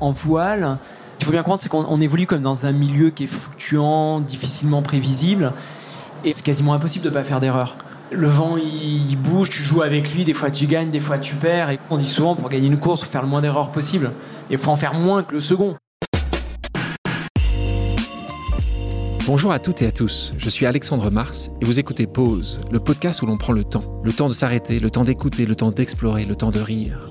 En voile, il faut bien comprendre, c'est qu'on évolue comme dans un milieu qui est fluctuant, difficilement prévisible, et c'est quasiment impossible de ne pas faire d'erreur. Le vent, il, bouge, tu joues avec lui, des fois tu gagnes, des fois tu perds, et on dit souvent pour gagner une course, il faut faire le moins d'erreurs possible. Et il faut en faire moins que le second. Bonjour à toutes et à tous, je suis Alexandre Mars et vous écoutez Pause, le podcast où l'on prend le temps. Le temps de s'arrêter, le temps d'écouter, le temps d'explorer, le temps de rire.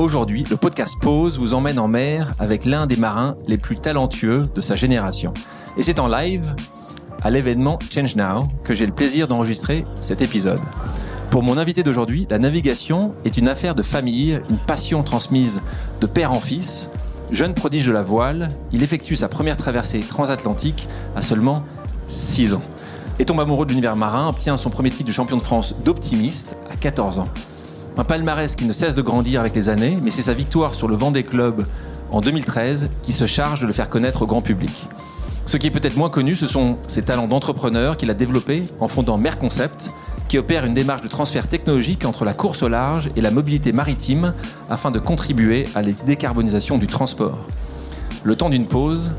Aujourd'hui, le podcast Pause vous emmène en mer avec l'un des marins les plus talentueux de sa génération. Et c'est en live à l'événement Change Now que j'ai le plaisir d'enregistrer cet épisode. Pour mon invité d'aujourd'hui, la navigation est une affaire de famille, une passion transmise de père en fils. Jeune prodige de la voile, il effectue sa première traversée transatlantique à seulement 6 ans. Et tombe amoureux de l'univers marin, obtient son premier titre de champion de France d'optimiste à 14 ans. Un palmarès qui ne cesse de grandir avec les années, mais c'est sa victoire sur le Vendée Club en 2013 qui se charge de le faire connaître au grand public. Ce qui est peut-être moins connu, ce sont ses talents d'entrepreneur qu'il a développés en fondant Merconcept, qui opère une démarche de transfert technologique entre la course au large et la mobilité maritime afin de contribuer à la décarbonisation du transport. Le temps d'une pause,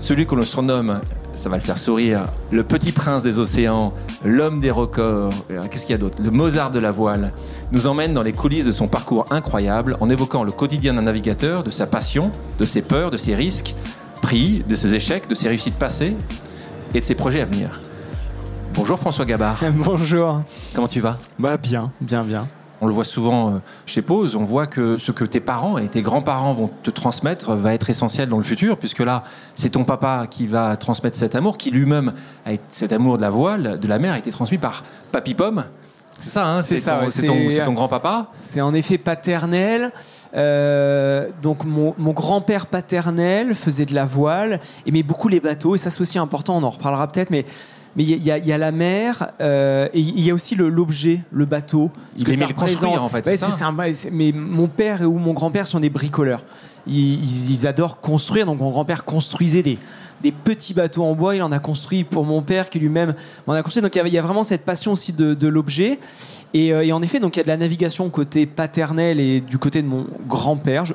celui que l'on surnomme ça va le faire sourire. Le petit prince des océans, l'homme des records, euh, qu'est-ce qu'il y a d'autre? Le Mozart de la voile, nous emmène dans les coulisses de son parcours incroyable en évoquant le quotidien d'un navigateur, de sa passion, de ses peurs, de ses risques pris, de ses échecs, de ses réussites passées et de ses projets à venir. Bonjour François Gabard. Bonjour. Comment tu vas? Bah bien, bien, bien. On le voit souvent euh, chez Pause, on voit que ce que tes parents et tes grands-parents vont te transmettre va être essentiel dans le futur, puisque là, c'est ton papa qui va transmettre cet amour, qui lui-même, cet amour de la voile, de la mer, a été transmis par Papy Pomme. C'est ça, hein c'est ton, ton grand-papa C'est en effet paternel. Euh, donc mon, mon grand-père paternel faisait de la voile, aimait beaucoup les bateaux, et ça c'est aussi important, on en reparlera peut-être, mais mais il y, y, a la mer euh, et il y a aussi l'objet, le, bateau. Ce il que ça représente. en fait. ça mais mon père ou mon grand-père sont des bricoleurs. Ils, ils, adorent construire. Donc mon grand-père construisait des, des petits bateaux en bois. Il en a construit pour mon père qui lui-même en a construit. Donc il y, a, vraiment cette passion aussi de, de l'objet. Et, euh, et, en effet, donc il y a de la navigation côté paternel et du côté de mon grand-père. Je,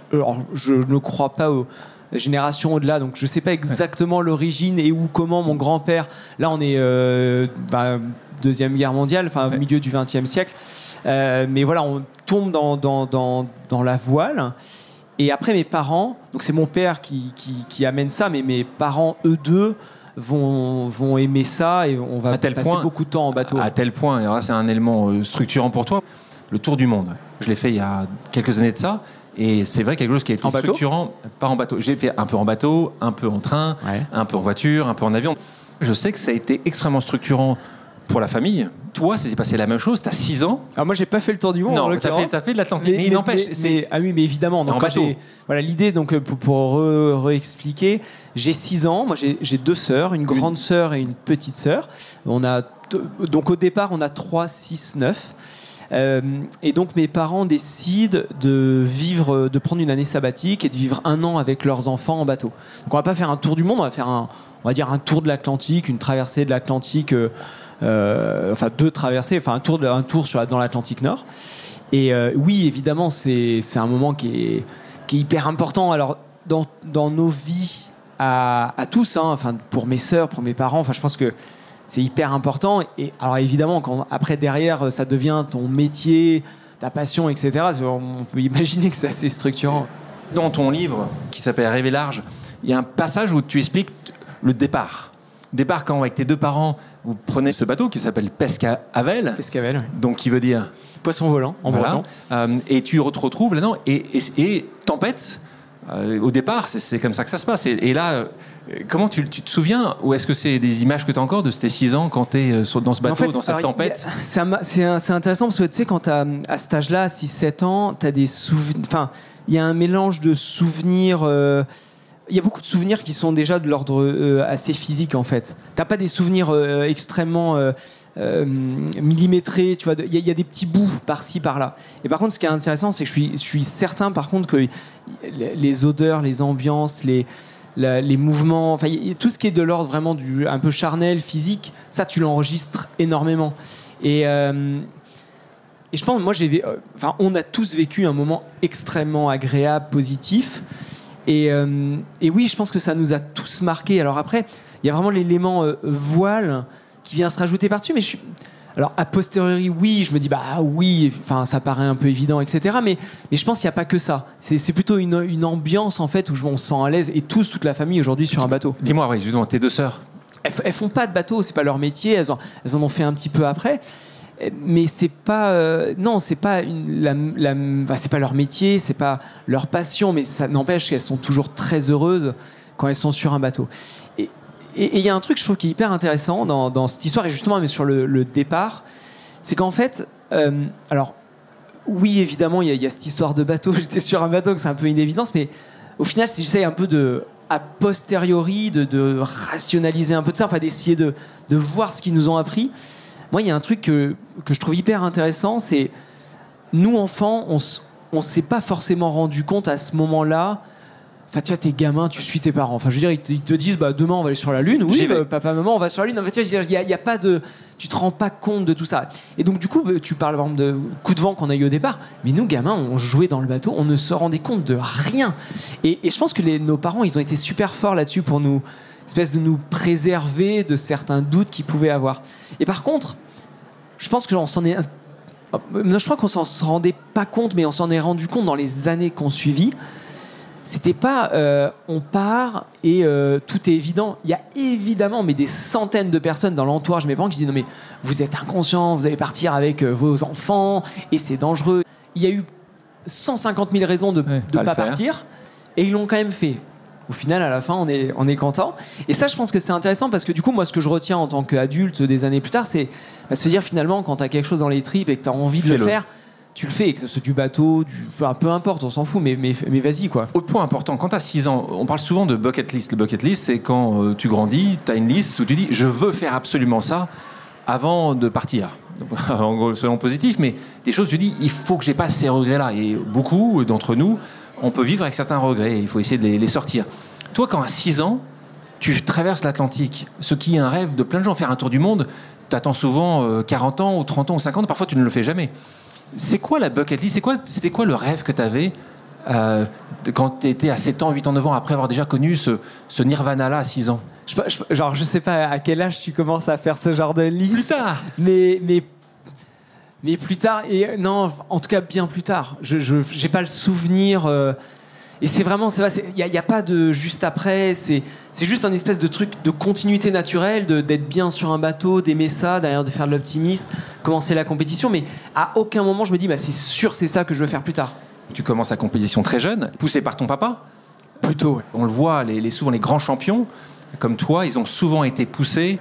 je ne crois pas au génération au-delà. Donc je ne sais pas exactement l'origine et où, comment mon grand-père. Là, on est euh, bah, deuxième guerre mondiale, enfin au milieu du XXe siècle. Euh, mais voilà, on tombe dans, dans, dans, dans, la voile. Et après, mes parents, donc c'est mon père qui, qui, qui, amène ça, mais mes parents, eux deux, vont, vont aimer ça et on va passer beaucoup de temps en bateau. À tel point, et c'est un élément euh, structurant pour toi, le tour du monde. Je l'ai fait il y a quelques années de ça. Et c'est vrai quelque chose qui a été structurant, pas en bateau. J'ai fait un peu en bateau, un peu en train, un peu en voiture, un peu en avion. Je sais que ça a été extrêmement structurant pour la famille. Toi, ça s'est passé la même chose. Tu as 6 ans. Alors moi, j'ai pas fait le tour du monde. Non, tu as, as, fait de l'Atlantique. Mais, il n'empêche. Ah oui, mais évidemment. Donc, en bateau. Voilà, l'idée, donc, pour, pour réexpliquer, j'ai 6 ans. Moi, j'ai deux sœurs, une grande sœur et une petite sœur. On a, donc, au départ, on a 3, 6, 9. Euh, et donc mes parents décident de vivre, de prendre une année sabbatique et de vivre un an avec leurs enfants en bateau. Donc on va pas faire un tour du monde, on va faire un, on va dire un tour de l'Atlantique, une traversée de l'Atlantique, euh, euh enfin deux traversées, enfin un tour, un tour dans l'Atlantique Nord. Et oui, évidemment, c'est un moment qui est, qui est hyper important. Alors dans, dans nos vies à, à tous, hein, enfin pour mes sœurs, pour mes parents, enfin je pense que c'est hyper important. Et alors évidemment, quand après derrière, ça devient ton métier, ta passion, etc. On peut imaginer que c'est assez structurant. Dans ton livre qui s'appelle Rêver large, il y a un passage où tu expliques le départ. Départ quand avec tes deux parents, vous prenez ce bateau qui s'appelle Pescavel. Pescavel. Donc qui veut dire poisson volant en breton. Euh, et tu te retrouves là-dedans et, et tempête au départ, c'est comme ça que ça se passe. Et, là, euh, comment tu, te souviens Ou est-ce que c'est des images que tu as encore de tes 6 ans quand tu es euh, dans ce bateau, dans cette tempête? C'est intéressant parce que tu sais, quand tu à cet âge-là, 6-7 ans, tu as des souvenirs. Enfin, il y a un mélange de souvenirs. il y a beaucoup de souvenirs qui sont déjà de l'ordre euh, assez physique en fait. T'as pas des souvenirs euh, extrêmement euh, euh, millimétrés, tu vois. Il y, a- il y a des petits bouts par-ci par-là. Et par contre, ce qui est intéressant, c'est que je suis, je suis certain, par contre, que les- odeurs, les ambiances, les les mouvements, enfin tout ce qui est de l'ordre vraiment du un peu charnel, physique, ça tu l'enregistres énormément. Et euh, et je pense, moi, j'ai, euh, enfin, on a tous vécu un moment extrêmement agréable, positif. Et, euh, et oui, je pense que ça nous a tous marqué. Alors après, il y a vraiment l'élément voile qui vient se rajouter par-dessus. Mais alors a posteriori, oui, je me dis bah ah oui, enfin ça paraît un peu évident, etc. Mais, mais je pense qu'il n'y a pas que ça. C'est, plutôt une, une ambiance en fait où on se sent à l'aise et tous, toute la famille aujourd'hui sur un bateau. Dis-moi, oui, justement, tes deux sœurs. Elles, font pas de bateau, c'est pas leur métier. Elles en, elles en ont fait un petit peu après, mais c'est pas, euh, non, c'est pas une, la, la- bah, c'est pas leur métier, c'est pas leur passion, mais ça n'empêche qu'elles sont toujours très heureuses quand elles sont sur un bateau. Et il y a un truc, je trouve, qui est hyper intéressant dans, cette histoire, et justement, sur le, départ, c'est qu'en fait, euh, alors, oui, évidemment, il y, a- cette histoire de bateau. J'étais sur un bateau, que c'est un peu une évidence, mais au final, si j'essaye un peu de, a posteriori, de, rationaliser un peu de ça, enfin d'essayer de, voir ce qu'ils nous ont appris. Moi, il y a un truc que, que je trouve hyper intéressant, c'est nous, enfants, on on s'est pas forcément rendu compte à ce moment-là. Enfin, tu vois, t'es gamin, tu suis tes parents. Enfin, je veux dire, ils te, ils te disent, bah, demain, on va aller sur la Lune. Oui, euh, papa, maman, on va sur la Lune. En fait, tu vois, il y a, pas de. Tu te rends pas compte de tout ça. Et donc, du coup, bah, tu parles, par exemple, de coup de vent qu'on a eu au départ. Mais nous, gamins, on jouait dans le bateau, on ne se rendait compte de rien. Et, et je pense que les- nos parents, ils ont été super forts là-dessus pour nous, espèce de nous préserver de certains doutes qu'ils pouvaient avoir. Et par contre, je pense que on s'en est. Non, je crois qu'on s'en se rendait pas compte, mais on s'en est rendu compte dans les années qu'on suivit. C'était pas euh, on part et euh, tout est évident. Il y a évidemment mais des centaines de personnes dans l'entourage de mes parents qui disent non mais vous êtes inconscient, vous allez partir avec euh, vos enfants et c'est dangereux. Il y a eu 150 000 raisons de ne Ouais, pas, partir et ils l'ont quand même fait. Au final, à la fin, on est, on est content. Et ça, je pense que c'est intéressant parce que du coup, moi, ce que je retiens en tant qu'adulte des années plus tard, c'est bah, se dire finalement, quand tu as quelque chose dans les tripes et que tu as envie de le faire, tu le fais, que ce soit du bateau, du... peu importe, on s'en fout, mais, mais, vas-y, quoi. Autre point important, quand tu as 6 ans, on parle souvent de bucket list. Le bucket list, c'est quand euh, tu grandis, tu as une liste où tu dis je veux faire absolument ça avant de partir. En gros, selon positif, mais des choses, tu dis il faut que j'ai pas ces regrets-là. Et beaucoup d'entre nous, on peut vivre avec certains regrets et il faut essayer de les, sortir. Toi, quand à 6 ans, tu traverses l'Atlantique, ce qui est un rêve de plein de gens, faire un tour du monde, tu attends souvent euh, 40 ans ou 30 ans ou 50 ans, parfois tu ne le fais jamais. C'est quoi la bucket list? Quoi, C'était quoi le rêve que tu avais euh, quand tu étais à 7 ans, 8 ans, 9 ans, après avoir déjà connu ce, ce nirvana-là à 6 ans? Je, je- genre, je sais pas à quel âge tu commences à faire ce genre de liste. Plus tard Mais, mais, mais plus tard, et non, en tout cas bien plus tard. Je j'ai pas le souvenir. euh, et c'est vraiment, il n'y a, pas de juste après. C'est juste un espèce de truc de continuité naturelle, d'être bien sur un bateau, d'aimer ça, d'ailleurs de faire de l'optimiste, commencer la compétition. Mais à aucun moment je me dis, bah, c'est sûr, c'est ça que je veux faire plus tard. Tu commences la compétition très jeune, poussé par ton papa. Plutôt. ouais. On le voit, les, les- souvent les grands champions, comme toi, ils ont souvent été poussés.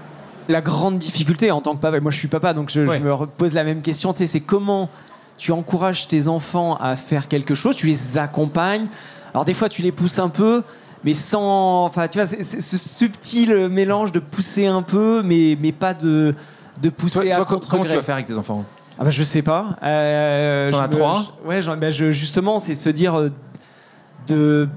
la grande difficulté en tant que papa, moi je suis papa, donc je, me pose la même question, c'est comment tu encourages tes enfants à faire quelque chose, tu les accompagnes. Alors des fois tu les pousses un peu, mais sans, enfin tu vois, c'est c'est ce subtil mélange de pousser un peu, mais mais pas de de pousser Toi, à toi, co- comment tu vas faire avec tes enfants Ah bah je sais pas. Euh, T'en as trois je- Ouais, j'en- bah, je- justement, c'est se dire euh, de,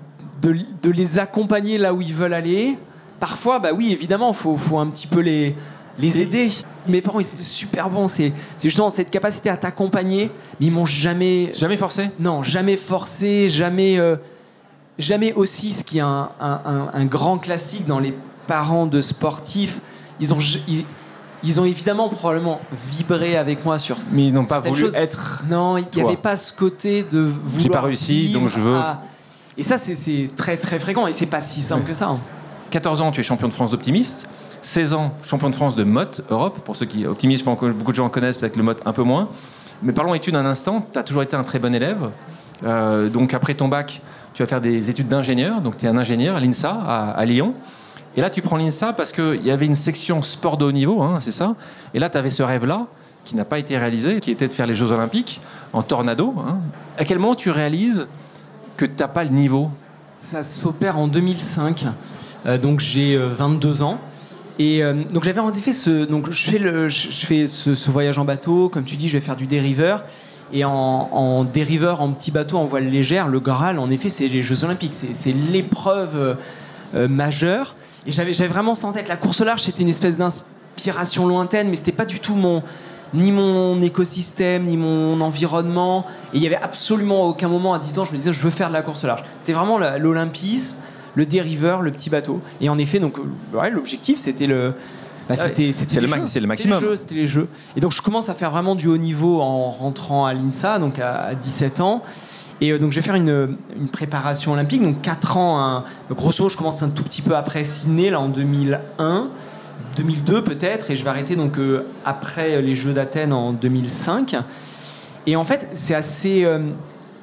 de, de les accompagner là où ils veulent aller. Parfois, bah oui, évidemment, il faut, faut un petit peu les, les aider. Mes parents, ils étaient super bons. C'est c'est justement cette capacité à t'accompagner, mais ils m'ont jamais. Jamais forcé? Non, jamais forcé, jamais. euh, jamais aussi, ce qui est un, un- un- un grand classique dans les parents de sportifs. Ils ont, ils, ils ont évidemment probablement vibré avec moi sur Mais ils n'ont pas voulu choses. être. Non, il n'y avait pas ce côté de vouloir. J'ai pas réussi, vivre donc je veux- à- Et ça, c'est- très très fréquent et c'est pas si simple que ça. hein. 14 ans, tu es champion de France d'optimiste. 16 ans, champion de France de motte Europe. Pour ceux qui optimistes, beaucoup de gens connaissent, peut-être le motte un peu moins. Mais parlons études un instant. Tu as toujours été un très bon élève. Euh, donc après ton bac, tu vas faire des études d'ingénieur. Donc tu es un ingénieur l'INSA à, Lyon. Et là, tu prends l'INSA parce qu'il y avait une section sport de haut niveau, hein, c'est ça. Et là, tu avais ce rêve-là qui n'a pas été réalisé, qui était de faire les Jeux Olympiques en tornado. hein. À quel moment tu réalises que tu n'as pas le niveau? Ça s'opère en 2005. Euh, donc j'ai 22 ans. Et donc j'avais en effet ce. Donc je fais, le, je fais ce, voyage en bateau. Comme tu dis, je vais faire du dériveur. Et en, en, dériveur, en petit bateau, en voile légère, le Graal, en effet, c'est les Jeux Olympiques. C'est l'épreuve majeure. Et j'avais vraiment ça en tête. La course au large, c'était une espèce d'inspiration lointaine, mais c'était pas du tout mon ni mon écosystème, ni mon environnement. Et il y avait absolument aucun moment à 10 ans, je me disais, je veux faire de la course au large. C'était vraiment l'olympisme, le dériveur, le petit bateau. Et en effet, donc, ouais, l'objectif, c'était le. Bah, c'était le, le, maximum. C'était les, jeux. Et donc, je commence à faire vraiment du haut niveau en rentrant à l'INSA, donc à, 17 ans. Et euh, donc, je vais faire une, une, préparation olympique, donc 4 ans. Un, grosso modo, je commence un tout petit peu après Sydney, là, en 2001. 2002 peut-être, et je vais arrêter donc euh, après les Jeux d'Athènes en 2005. Et en fait, c'est assez. Euh,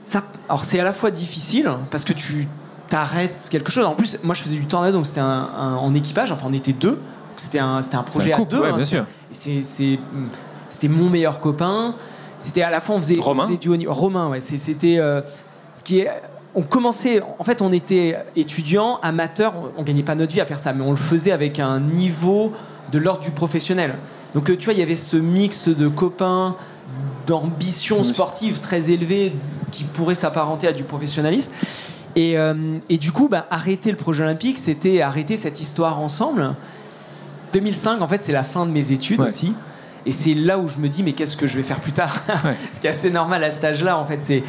ça, alors c'est à la fois difficile parce que tu t'arrêtes quelque chose. En plus, moi je faisais du tornado, donc c'était un, en équipage. Enfin, on était deux. C'était un, un projet à deux. Ouais, hein, bien sûr. C'est, c'était mon meilleur copain. C'était à la fois on faisait, Romain. du Romain, ouais. C'était euh, ce qui est on commençait, en fait, on était étudiants, amateurs, on, gagnait pas notre vie à faire ça, mais on le faisait avec un niveau de l'ordre du professionnel. Donc, euh, tu vois, il y avait ce mix de copains, d'ambition sportive très élevée qui pourrait s'apparenter à du professionnalisme. Et, euh, du coup, bah, arrêter le projet olympique, c'était arrêter cette histoire ensemble. 2005, en fait, c'est la fin de mes études aussi. Et c'est là où je me dis, mais qu'est-ce que je vais faire plus tard Ce qui est assez normal à cet âge-là, en fait. C'est,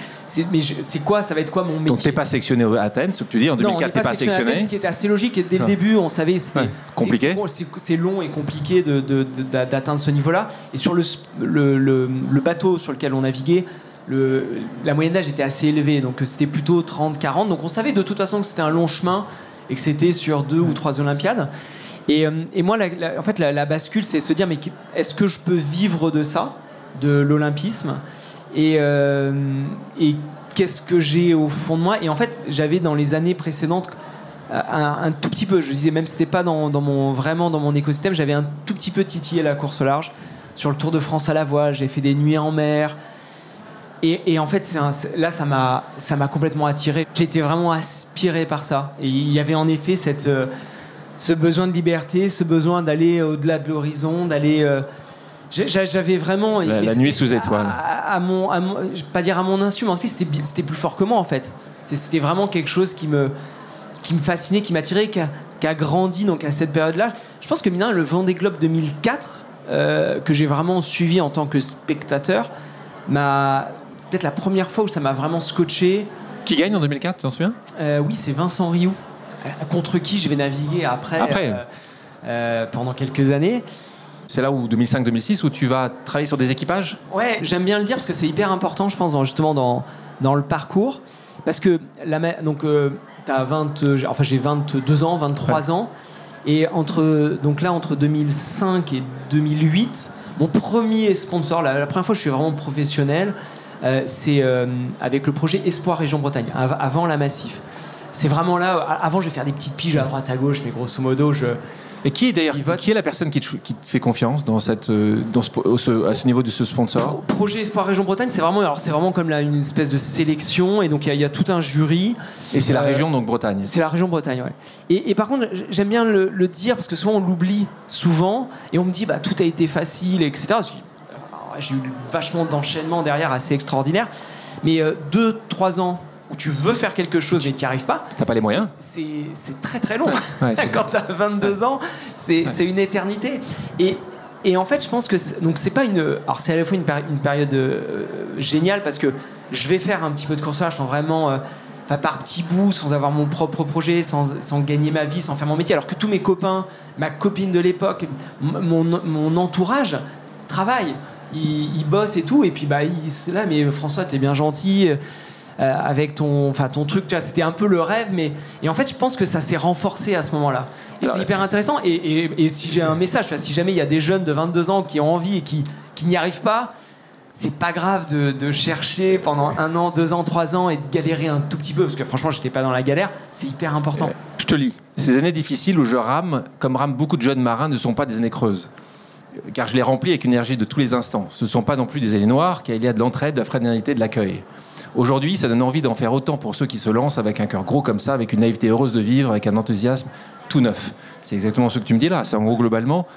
mais c'est quoi Ça va être quoi mon métier Donc, t'es pas sélectionné à Athènes, ce que tu dis En 2004, t'es pas, sélectionné. À Athènes, ce qui était assez logique. Et dès le début, on savait c'était compliqué. C'est, long et compliqué de, d'atteindre ce niveau-là. Et sur le, le, le, bateau sur lequel on naviguait, le, la moyenne d'âge était assez élevée. Donc, c'était plutôt 30-40. Donc, on savait de toute façon que c'était un long chemin et que c'était sur deux ou trois Olympiades. Euh, et, moi, en fait, la, bascule, c'est se dire, mais est-ce que je peux vivre de ça, de l'olympisme? Et, euh, et qu'est-ce que j'ai au fond de moi? Et en fait, j'avais dans les années précédentes un, tout petit peu, je disais même c'était pas dans, mon, vraiment dans mon écosystème, j'avais un tout petit peu titillé la course au large. Sur le Tour de France à la voile, j'ai fait des nuits en mer. Et, en fait, là, ça m'a, ça m'a complètement attiré. J'étais vraiment aspiré par ça. Et il y avait en effet cette, euh, ce besoin de liberté, ce besoin d'aller au-delà de l'horizon, d'aller. Euh, j'avais vraiment la, nuit sous étoile. À, mon, pas dire à mon insu, mais en fait c'était plus fort que moi en fait. C'était vraiment quelque chose qui me qui me fascinait, qui m'attirait, qui, a grandi donc à cette période-là. Je pense que Mina, le Vendée Globe 2004 euh, que j'ai vraiment suivi en tant que spectateur, m'a c'est peut-être la première fois où ça m'a vraiment scotché. Qui gagne en 2004, tu t'en souviens? Euh, Oui, c'est Vincent Rioux contre qui je vais naviguer après, après. Euh, euh, pendant quelques années. C'est là où 2005-2006 où tu vas travailler sur des équipages? Ouais, j'aime bien le dire parce que c'est hyper important, je pense, justement dans, dans le parcours. Parce que la, donc, euh, as 20, enfin, j'ai 22 ans, 23 ans. Et entre, donc là, entre 2005 et 2008, mon premier sponsor, la, première fois que je suis vraiment professionnel, c'est avec le projet Espoir Région Bretagne, avant la Massif c'est vraiment là. Avant, je vais faire des petites piges à droite, à gauche, mais grosso modo, je. Et qui est d'ailleurs qui est la personne qui te, qui te fait confiance dans cette euh, dans ce, à ce niveau de ce sponsor Projet Espoir Région Bretagne, c'est vraiment alors c'est vraiment comme là une espèce de sélection et donc il y, a tout un jury. Et c'est la euh, région donc Bretagne. C'est la région Bretagne, ouais. Et, par contre, j'aime bien le, dire parce que souvent on l'oublie souvent et on me dit bah tout a été facile etc. J'ai eu vachement d'enchaînements derrière assez extraordinaire, mais euh, deux trois ans où tu veux faire quelque chose mais tu n'y arrives pas. T'as pas les moyens C'est très très long. Quand tu as 22 ans, c'est une éternité. Et, et en fait, je pense que donc c'est pas une. Alors c'est à la fois une, une période euh, géniale parce que je vais faire un petit peu de coursage sans vraiment. Euh, par petits bouts, sans avoir mon propre projet, sans, sans, gagner ma vie, sans faire mon métier. Alors que tous mes copains, ma copine de l'époque, mon, mon, entourage travaillent, ils, bossent et tout. Et puis, bah, ils, là, mais François, t'es bien gentil. Euh, avec ton, enfin ton truc. C'était un peu le rêve, mais et en fait, je pense que ça s'est renforcé à ce moment-là. Et c'est hyper intéressant. Et, si j'ai un message, si jamais il y a des jeunes de 22 ans qui ont envie et qui, qui n'y arrivent pas, c'est pas grave de, chercher pendant un an, deux ans, trois ans et de galérer un tout petit peu, parce que franchement, j'étais pas dans la galère. C'est hyper important. Je te lis. Ces années difficiles où je rame, comme rament beaucoup de jeunes marins, ne sont pas des années creuses. Car je les remplis avec une énergie de tous les instants. Ce ne sont pas non plus des années noires, car il y a de l'entraide, de la fraternité, de l'accueil. Aujourd'hui, ça donne envie d'en faire autant pour ceux qui se lancent avec un cœur gros comme ça, avec une naïveté heureuse de vivre, avec un enthousiasme tout neuf. C'est exactement ce que tu me dis là. C'est en gros globalement.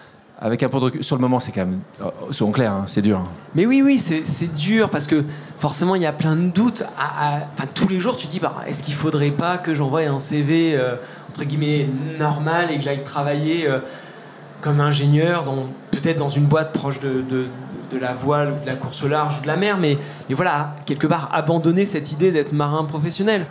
Avec un peu de recul, sur le moment, c'est quand même, euh, soyons clairs, hein, c'est dur. hein. Mais oui, oui, c'est dur parce que forcément, il y a plein de doutes. À- à- Enfin, tous les jours, tu te dis, bah, est-ce qu'il faudrait pas que j'envoie un CV, euh, entre guillemets, normal et que j'aille travailler euh, comme ingénieur, peut-être dans une boîte proche de- de la voile ou de la course au large ou de la mer, mais, mais voilà, quelque part, abandonner cette idée d'être marin professionnel.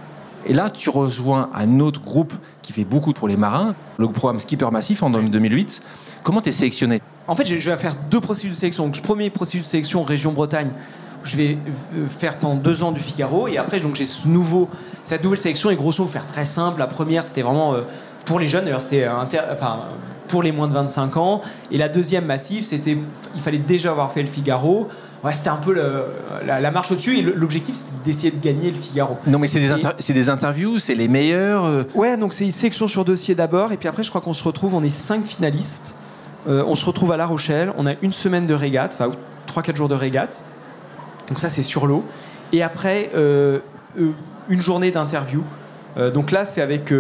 Et là, tu rejoins un autre groupe qui fait beaucoup pour les marins, le programme Skipper Massif en 2008. Comment tu es sélectionné? En fait, je vais faire deux processus de sélection. Donc, premier processus de sélection région Bretagne. Je vais euh, faire pendant deux ans du Figaro et après donc j'ai ce nouveau, cette nouvelle sélection et grosso modo faire très simple. La première c'était vraiment euh, pour les jeunes, d'ailleurs c'était inter- enfin pour les moins de 25 ans et la deuxième massive c'était il fallait déjà avoir fait le Figaro. Ouais, c'était un peu le- la, la marche au-dessus et l'objectif c'était d'essayer de gagner le Figaro. Non, mais c'est des, inter- interviews, c'est les meilleurs. euh, Ouais, donc c'est une sélection sur dossier d'abord, et puis après, je crois qu'on se retrouve, on est cinq finalistes. Euh, on se retrouve à La Rochelle, on a une semaine de régate, enfin 3-4 jours de régate. Donc ça, c'est sur l'eau. Et après, euh, une journée d'interview. Donc là, c'est avec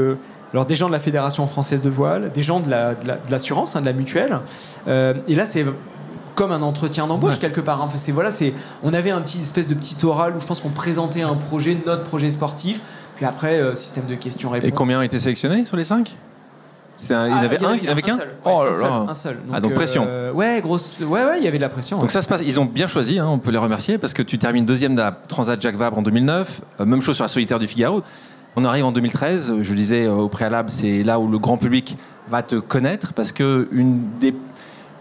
alors des gens de la Fédération française de voile, des gens de la- de la- de l'assurance, hein, de la mutuelle. Euh, et là, c'est comme un entretien d'embauche Ouais. quelque part. hein. Enfin, c'est voilà, c'est on avait un petit espèce de petit oral où je pense qu'on présentait un projet, notre projet sportif. Puis après, euh, système de questions-réponses. Et combien ont été sélectionnés sur les cinq? Un- Il y en Ah, avait un, avait il y en avait qu'un. Oh Ouais, là un seul, là un seul. Ah, donc pression. euh, ouais, grosse. Ouais, ouais, il y avait de la pression. Donc ouais. ça se passe, ils ont bien choisi, hein, on peut les remercier, parce que tu termines deuxième de la Transat Jacques Vabre en 2009, euh, même chose sur la solitaire du Figaro. On arrive en 2013, euh, je disais euh, au préalable, c'est là où le grand public va te connaître, parce que une des...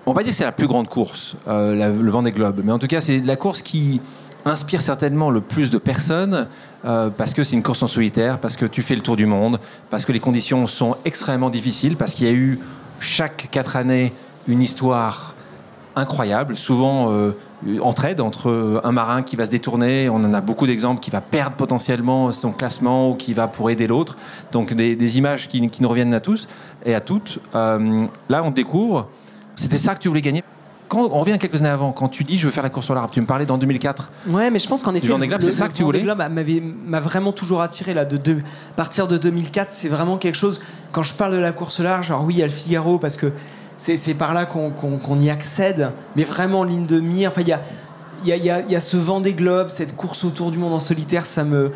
On va pas dire que c'est la plus grande course, euh, la- le Vendée Globe, mais en tout cas c'est la course qui inspire certainement le plus de personnes, euh, parce que c'est une course en solitaire, parce que tu fais le tour du monde, parce que les conditions sont extrêmement difficiles, parce qu'il y a eu chaque quatre années une histoire incroyable, souvent euh, entraide entre un marin qui va se détourner, on en a beaucoup d'exemples, qui va perdre potentiellement son classement ou qui va pour aider l'autre. Donc des, des images qui, qui nous reviennent à tous et à toutes. Euh, là, on découvre, c'était ça que tu voulais gagner? Quand on revient quelques années avant, quand tu dis je veux faire la course au large, tu me parlais dans 2004. Ouais, mais je pense qu'en effet, Vendée Globe, c'est ça que tu voulais? M'a vraiment toujours attiré là. De, partir de 2004, c'est vraiment quelque chose. Quand je parle de la course large, alors oui, il y a le Figaro parce que c'est par là qu'on y accède, mais vraiment en ligne de mire. Enfin, il y a il y a, il y a- il y a ce Vendée Globe, cette course autour du monde en solitaire, ça me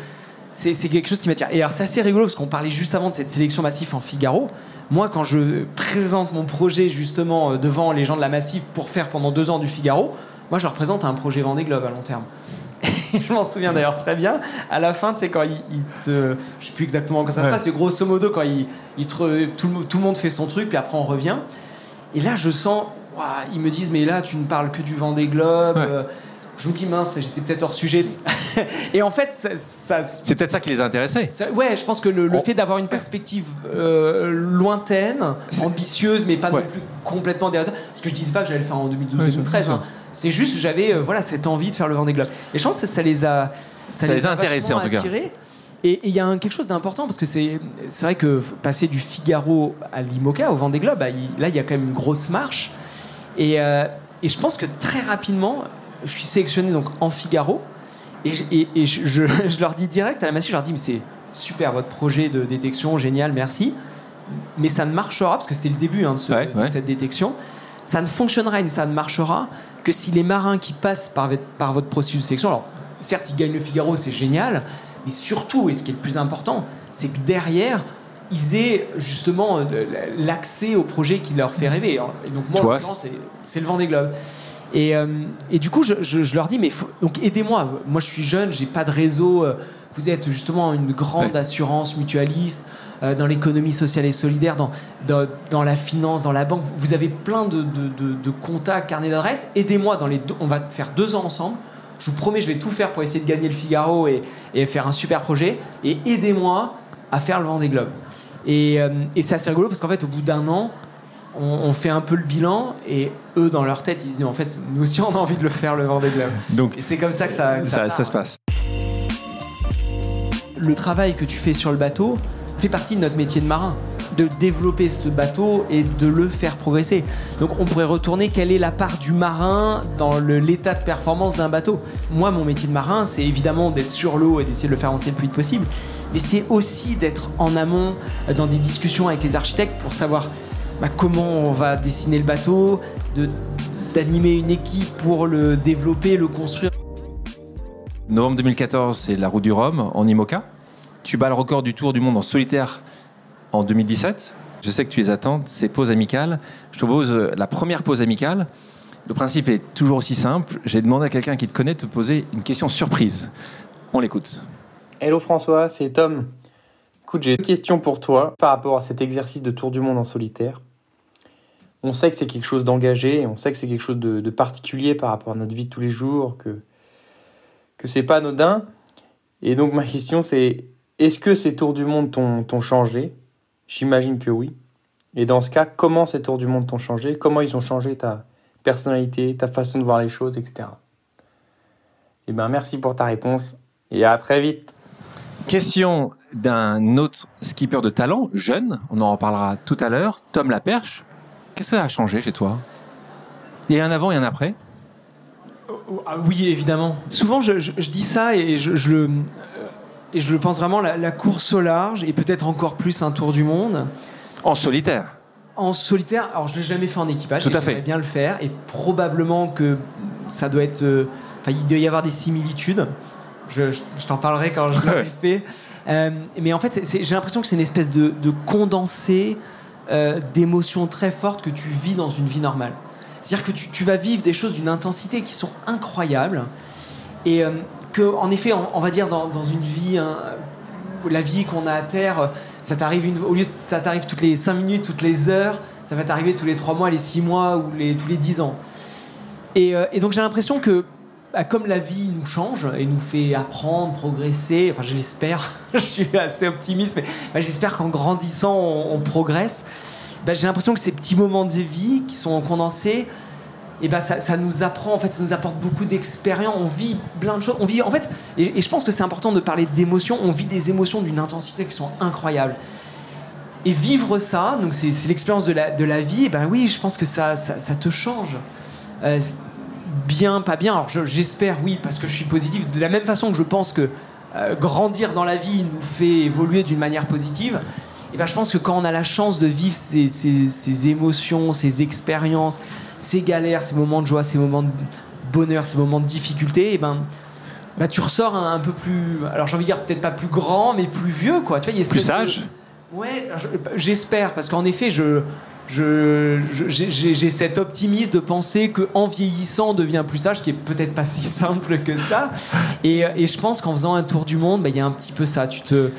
c'est quelque chose qui m'attire. Et alors c'est assez rigolo parce qu'on parlait juste avant de cette sélection massive en Figaro. Moi, quand je présente mon projet justement euh, devant les gens de la Massif pour faire pendant deux ans du Figaro, moi je représente un projet Vendée Globe à long terme. je m'en souviens d'ailleurs très bien. À la fin, tu sais, quand il, il te. Je sais plus exactement comment ça se passe, mais grosso modo, quand il, il te re- tout, le, tout le monde fait son truc, puis après on revient. Et là, je sens. ils me disent, mais là, tu ne parles que du Vendée Globe. Ouais. Euh, Je me dis, mince, j'étais peut-être hors sujet. Et en fait, ça- ça, C'est peut-être ça qui les a intéressés. ça- ouais, je pense que le, fait d'avoir une perspective euh, lointaine, ambitieuse, mais pas Ouais. non plus complètement derrière. Parce que je disais pas que j'allais le faire en 2012-2013. Ouais, bien sûr. hein. C'est juste que j'avais euh, voilà, cette envie de faire le Vendée Globe. Et je pense que ça les a, Ça les a intéressés, en tout cas. attirés. Et il y a un- quelque chose d'important parce que c'est vrai que passer du Figaro à l'IMOCA, au Vendée Globe, bah, il- là il y a quand même une grosse marche. Et, euh, et je pense que très rapidement, je suis sélectionné donc en Figaro. Et, je- et- et je, je- je leur dis direct à la massif, je leur dis, mais c'est super votre projet de détection, génial, merci. Mais ça ne marchera, parce que c'était le début hein, de, ce- Ouais, de ouais. cette détection, ça ne fonctionnera et ça ne marchera que si les marins qui passent par, votre- par votre processus de sélection, alors certes ils gagnent le Figaro, c'est génial, mais surtout, et ce qui est le plus important, c'est que derrière, ils aient justement euh, l'accès au projet qui leur fait rêver. Et donc moi, en c'est- c'est le Vendée Globe. Et, euh, et du coup, je, je- je leur dis, mais faut- donc aidez-moi. Moi, je suis jeune, j'ai pas de réseau. euh, Vous êtes justement une grande Ouais. assurance mutualiste euh, dans l'économie sociale et solidaire, dans, dans, dans la finance, dans la banque. Vous- Vous avez plein de, de, de- de contacts, carnets d'adresses. Aidez-moi dans les deux. On va faire deux ans ensemble. Je vous promets, je vais tout faire pour essayer de gagner le Figaro et, et faire un super projet. Et aidez-moi à faire le Vendée Globe. Et, euh, et c'est assez rigolo parce qu'en fait, au bout d'un an, on, on fait un peu le bilan et eux, dans leur tête, ils se disent en fait, nous aussi, on a envie de le faire le Vendée Globe. Donc Et c'est comme ça que ça, que ça ça, part. ça se passe. Le travail que tu fais sur le bateau fait partie de notre métier de marin. De développer ce bateau et de le faire progresser. Donc on pourrait retourner quelle est la part du marin dans l'état de performance d'un bateau. Moi, mon métier de marin, c'est évidemment d'être sur l'eau et d'essayer de le faire avancer le plus vite possible, mais c'est aussi d'être en amont dans des discussions avec les architectes pour savoir bah, comment on va dessiner le bateau, d'animer une équipe pour le développer, le construire. Novembre 2014, c'est la route du Rhum en IMOCA. Tu bats le record du Tour du Monde en solitaire en 2017. Je sais que tu les attends, ces pauses amicales. Je te propose euh, la première pause amicale. Le principe est toujours aussi simple. J'ai demandé à quelqu'un qui te connaît de te poser une question surprise. On l'écoute. Hello François, c'est Tom. Écoute, j'ai une question pour toi par rapport à cet exercice de tour du monde en solitaire. On sait que c'est quelque chose d'engagé, on sait que c'est quelque chose de, particulier par rapport à notre vie de tous les jours, que, que c'est pas anodin. Et donc ma question c'est, est-ce que ces tours du monde t'ont changé? J'imagine que oui. Et dans ce cas, comment ces tours du monde t'ont changé? Comment ils ont changé ta personnalité, ta façon de voir les choses, etc. Eh bien, merci pour ta réponse et à très vite. Question d'un autre skipper de talent, jeune, on en reparlera tout à l'heure, Tom Laperche. Qu'est-ce que ça a changé chez toi? Il y a un avant et un après? Ah Oui, évidemment. Souvent, je, dis ça et je, le, et je le pense vraiment, la, course au large et peut-être encore plus un tour du monde. En solitaire En solitaire, alors je ne l'ai jamais fait en équipage. Tout à fait. bien le faire et probablement que ça doit être. Euh, il doit y avoir des similitudes. Je, t'en parlerai quand je l'aurai fait. Euh, mais en fait, j'ai l'impression que c'est une espèce de, condensé euh, d'émotions très fortes que tu vis dans une vie normale. C'est-à-dire que tu, vas vivre des choses d'une intensité qui sont incroyables. Et, en effet, on, va dire dans, une vie, hein, la vie qu'on a à terre, ça t'arrive au lieu de ça t'arrive toutes les 5 minutes, toutes les heures, ça va t'arriver tous les 3 mois, les 6 mois ou les, tous les 10 ans. Euh, et, donc j'ai l'impression que bah, comme la vie nous change et nous fait apprendre, progresser, enfin je l'espère, je suis assez optimiste, mais bah, j'espère qu'en grandissant on, progresse. Bah, j'ai l'impression que ces petits moments de vie qui sont condensés, et ben ça, nous apprend, en fait, ça nous apporte beaucoup d'expérience. On vit plein de choses. On vit, en fait, et, je pense que c'est important de parler d'émotions. On vit des émotions d'une intensité qui sont incroyables. Et vivre ça, donc c'est l'expérience de la, de la vie. Et ben oui, je pense que ça, ça, te change. Euh, bien, pas bien. Alors j'espère, oui, parce que je suis positif. De la même façon que je pense que euh, grandir dans la vie nous fait évoluer d'une manière positive. Et ben je pense que quand on a la chance de vivre ces, ces émotions, ces expériences, ces galères, ces moments de joie, ces moments de bonheur, ces moments de difficulté, et eh ben, bah, tu ressors un, peu plus. Alors j'ai envie de dire peut-être pas plus grand, mais plus vieux, quoi. Tu vois, plus sage. Ouais, j'espère, parce qu'en effet, je. j'ai cet optimisme de penser qu'en vieillissant on devient plus sage, qui est peut-être pas si simple que ça. Et, et je pense qu'en faisant un tour du monde, bah, il y a un petit peu ça. Tu te,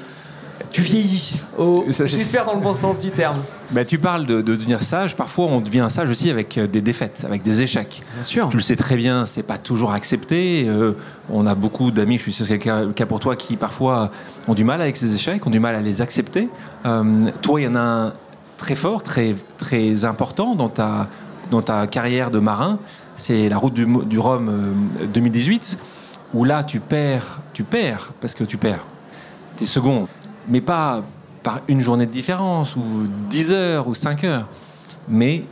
tu vieillis. J'espère dans le bon sens du terme. Bah, tu parles de, devenir sage. Parfois, on devient sage aussi avec euh, des défaites, avec des échecs. Bien sûr. Tu le sais très bien, c'est pas toujours accepté. Euh, on a beaucoup d'amis, je suis sûr que c'est le cas pour toi, qui parfois ont du mal avec ces échecs, ont du mal à les accepter. Euh, toi, il y en a un très fort, très, très important dans ta, dans ta carrière de marin. C'est la route du, du Rhum 2018, où là, tu perds, tu perds, parce que tu perds. T'es second mais pas par une journée de différence, ou 10 heures, ou 5 heures. Mais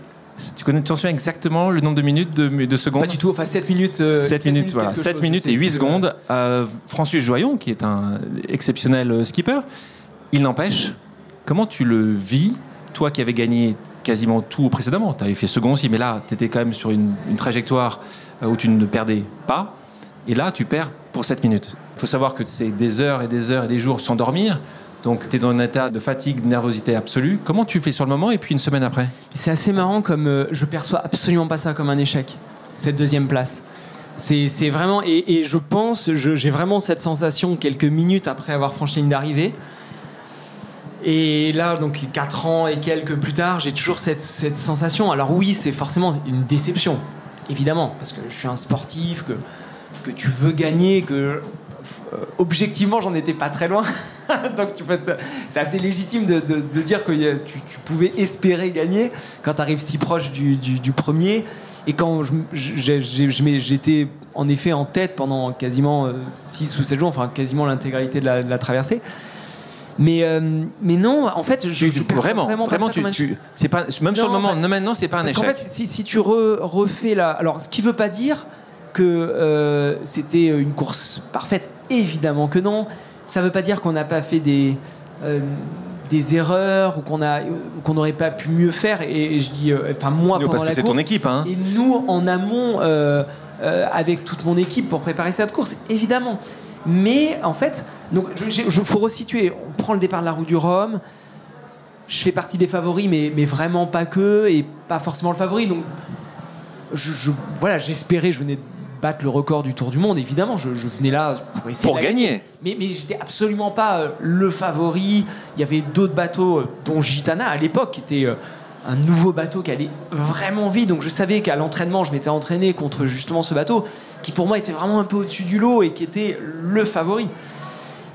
tu connais, tu souviens exactement le nombre de minutes, de, de secondes? Pas du tout, enfin 7 minutes. 7, euh, minutes, voilà. 7 minutes et 8 secondes. Euh, Francis Joyon, qui est un exceptionnel euh, skipper, il n'empêche, comment tu le vis, toi qui avais gagné quasiment tout précédemment? Tu avais fait second aussi, mais là, tu étais quand même sur une, une trajectoire où tu ne perdais pas. Et là, tu perds pour 7 minutes. Il faut savoir que c'est des heures et des heures et des jours sans dormir. Donc tu es dans un état de fatigue, de nervosité absolue. Comment tu fais sur le moment et puis une semaine après? C'est assez marrant comme euh, je perçois absolument pas ça comme un échec, cette deuxième place. C'est vraiment, et, je pense, j'ai vraiment cette sensation quelques minutes après avoir franchi ligne d'arrivée. Et là, donc 4 ans et quelques plus tard, j'ai toujours cette, sensation. Alors oui, c'est forcément une déception, évidemment, parce que je suis un sportif, que, tu veux gagner, que objectivement, j'en étais pas très loin. Donc, c'est assez légitime de, dire que tu, pouvais espérer gagner quand tu arrives si proche du, premier. Et quand j'étais en effet en tête pendant quasiment 6 euh, ou 7 jours, enfin quasiment l'intégralité de, la, traversée. Mais, euh, mais non, en fait, je, je vraiment, vraiment, vraiment, tu, tu- c'est pas, même sur le moment, bah, non, maintenant, c'est pas un Parce échec. fait, si, si tu re- refais la. Alors, ce qui veut pas dire que euh, c'était une course parfaite, évidemment que non. Ça veut pas dire qu'on n'a pas fait des. euh, des erreurs ou qu'on qu'on n'aurait pas pu mieux faire et, je dis euh, enfin moi pendant parce que la c'est course ton équipe, hein. et nous en amont avec toute mon équipe pour préparer cette course évidemment mais en fait donc je, faut resituer on prend le départ de la roue du Rhum je fais partie des favoris, mais, mais vraiment pas que, et pas forcément le favori. Donc, je, je- voilà, j'espérais, je venais battre le record du Tour du Monde, évidemment. Je, je venais là pour essayer Pour gagner. Mais, mais j'étais absolument pas euh, le favori. Il y avait d'autres bateaux, euh, dont Gitana à l'époque, qui était euh, un nouveau bateau qui allait vraiment vite. Donc je savais qu'à l'entraînement, je m'étais entraîné contre justement ce bateau, qui pour moi était vraiment un peu au-dessus du lot et qui était le favori.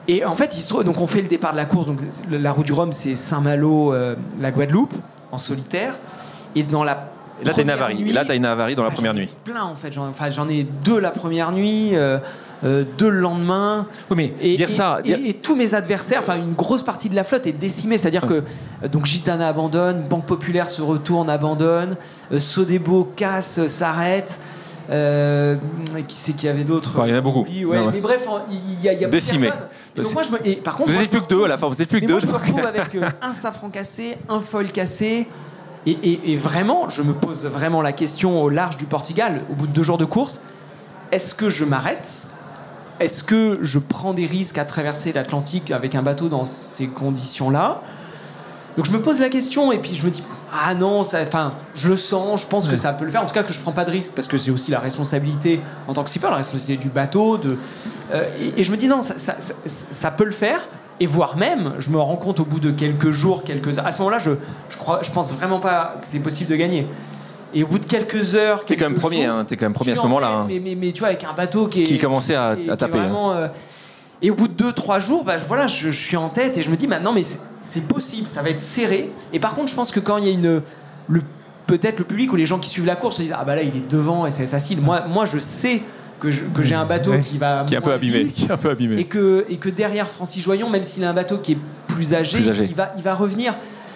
Et en fait, il se trouve, donc on fait le départ de la course. Donc la route du Rhum, c'est Saint-Malo, euh, la Guadeloupe, en solitaire. Et dans la Et là, t'as une avarie. nuit- Et là, t'as une avarie dans la Ah, première nuit. Plein en fait. J'en, enfin, j'en ai deux la première nuit, euh, euh, deux le lendemain. Oui, mais Et, dire et- ça. et- dire- et tous mes adversaires, enfin une grosse partie de la flotte est décimée. C'est-à-dire que euh, donc Gitana abandonne, Banque Populaire se retourne, abandonne, euh, Sodebo casse, s'arrête. Euh, qui c'est qu'il y avait d'autres? Bah, il y en a beaucoup. Ouais. Mais bref, il y a, y a Décimé. donc moi, je me- et par contre, Vous moi, êtes je plus que deux à la fin, vous êtes plus que deux. moi, je me retrouve avec euh, un safran cassé, un foil cassé. Et, et- et vraiment, je me pose vraiment la question au large du Portugal, au bout de deux jours de course, est-ce que je m'arrête? Est-ce que je prends des risques à traverser l'Atlantique avec un bateau dans ces conditions-là? Donc je me pose la question et puis je me dis ah non ça enfin je le sens je pense que ça peut le faire. En tout cas que je prends pas de risque parce que j'ai aussi la responsabilité en tant que skipper la responsabilité du bateau de euh, et, et je me dis non ça, ça, ça- ça peut le faire et voire même je me rends compte au bout de quelques jours quelques heures à ce moment-là je je crois je pense vraiment pas que c'est possible de gagner et au bout de quelques heures T'es quand même premier, hein, t'es quand même premier à ce moment-là. hein. mais, mais, mais tu vois avec un bateau qui est Qui commençait à- qui est- à qui est taper, hein. vraiment, euh, et au bout de 2-3 jours, bah, voilà, je, je suis en tête et je me dis maintenant, mais c'est- c'est possible, ça va être serré. Et par contre, je pense que quand il y a une. Le, Peut-être le public ou les gens qui suivent la course se disent Ah bah là, il est devant et c'est facile. Moi, moi je sais que je- j'ai un bateau Ouais. qui va. Qui est un peu abîmé. vite Qui est un peu abîmé. et que, et que derrière Francis Joyon, même s'il a un bateau qui est plus âgé, Plus âgé. Il, va, il va revenir.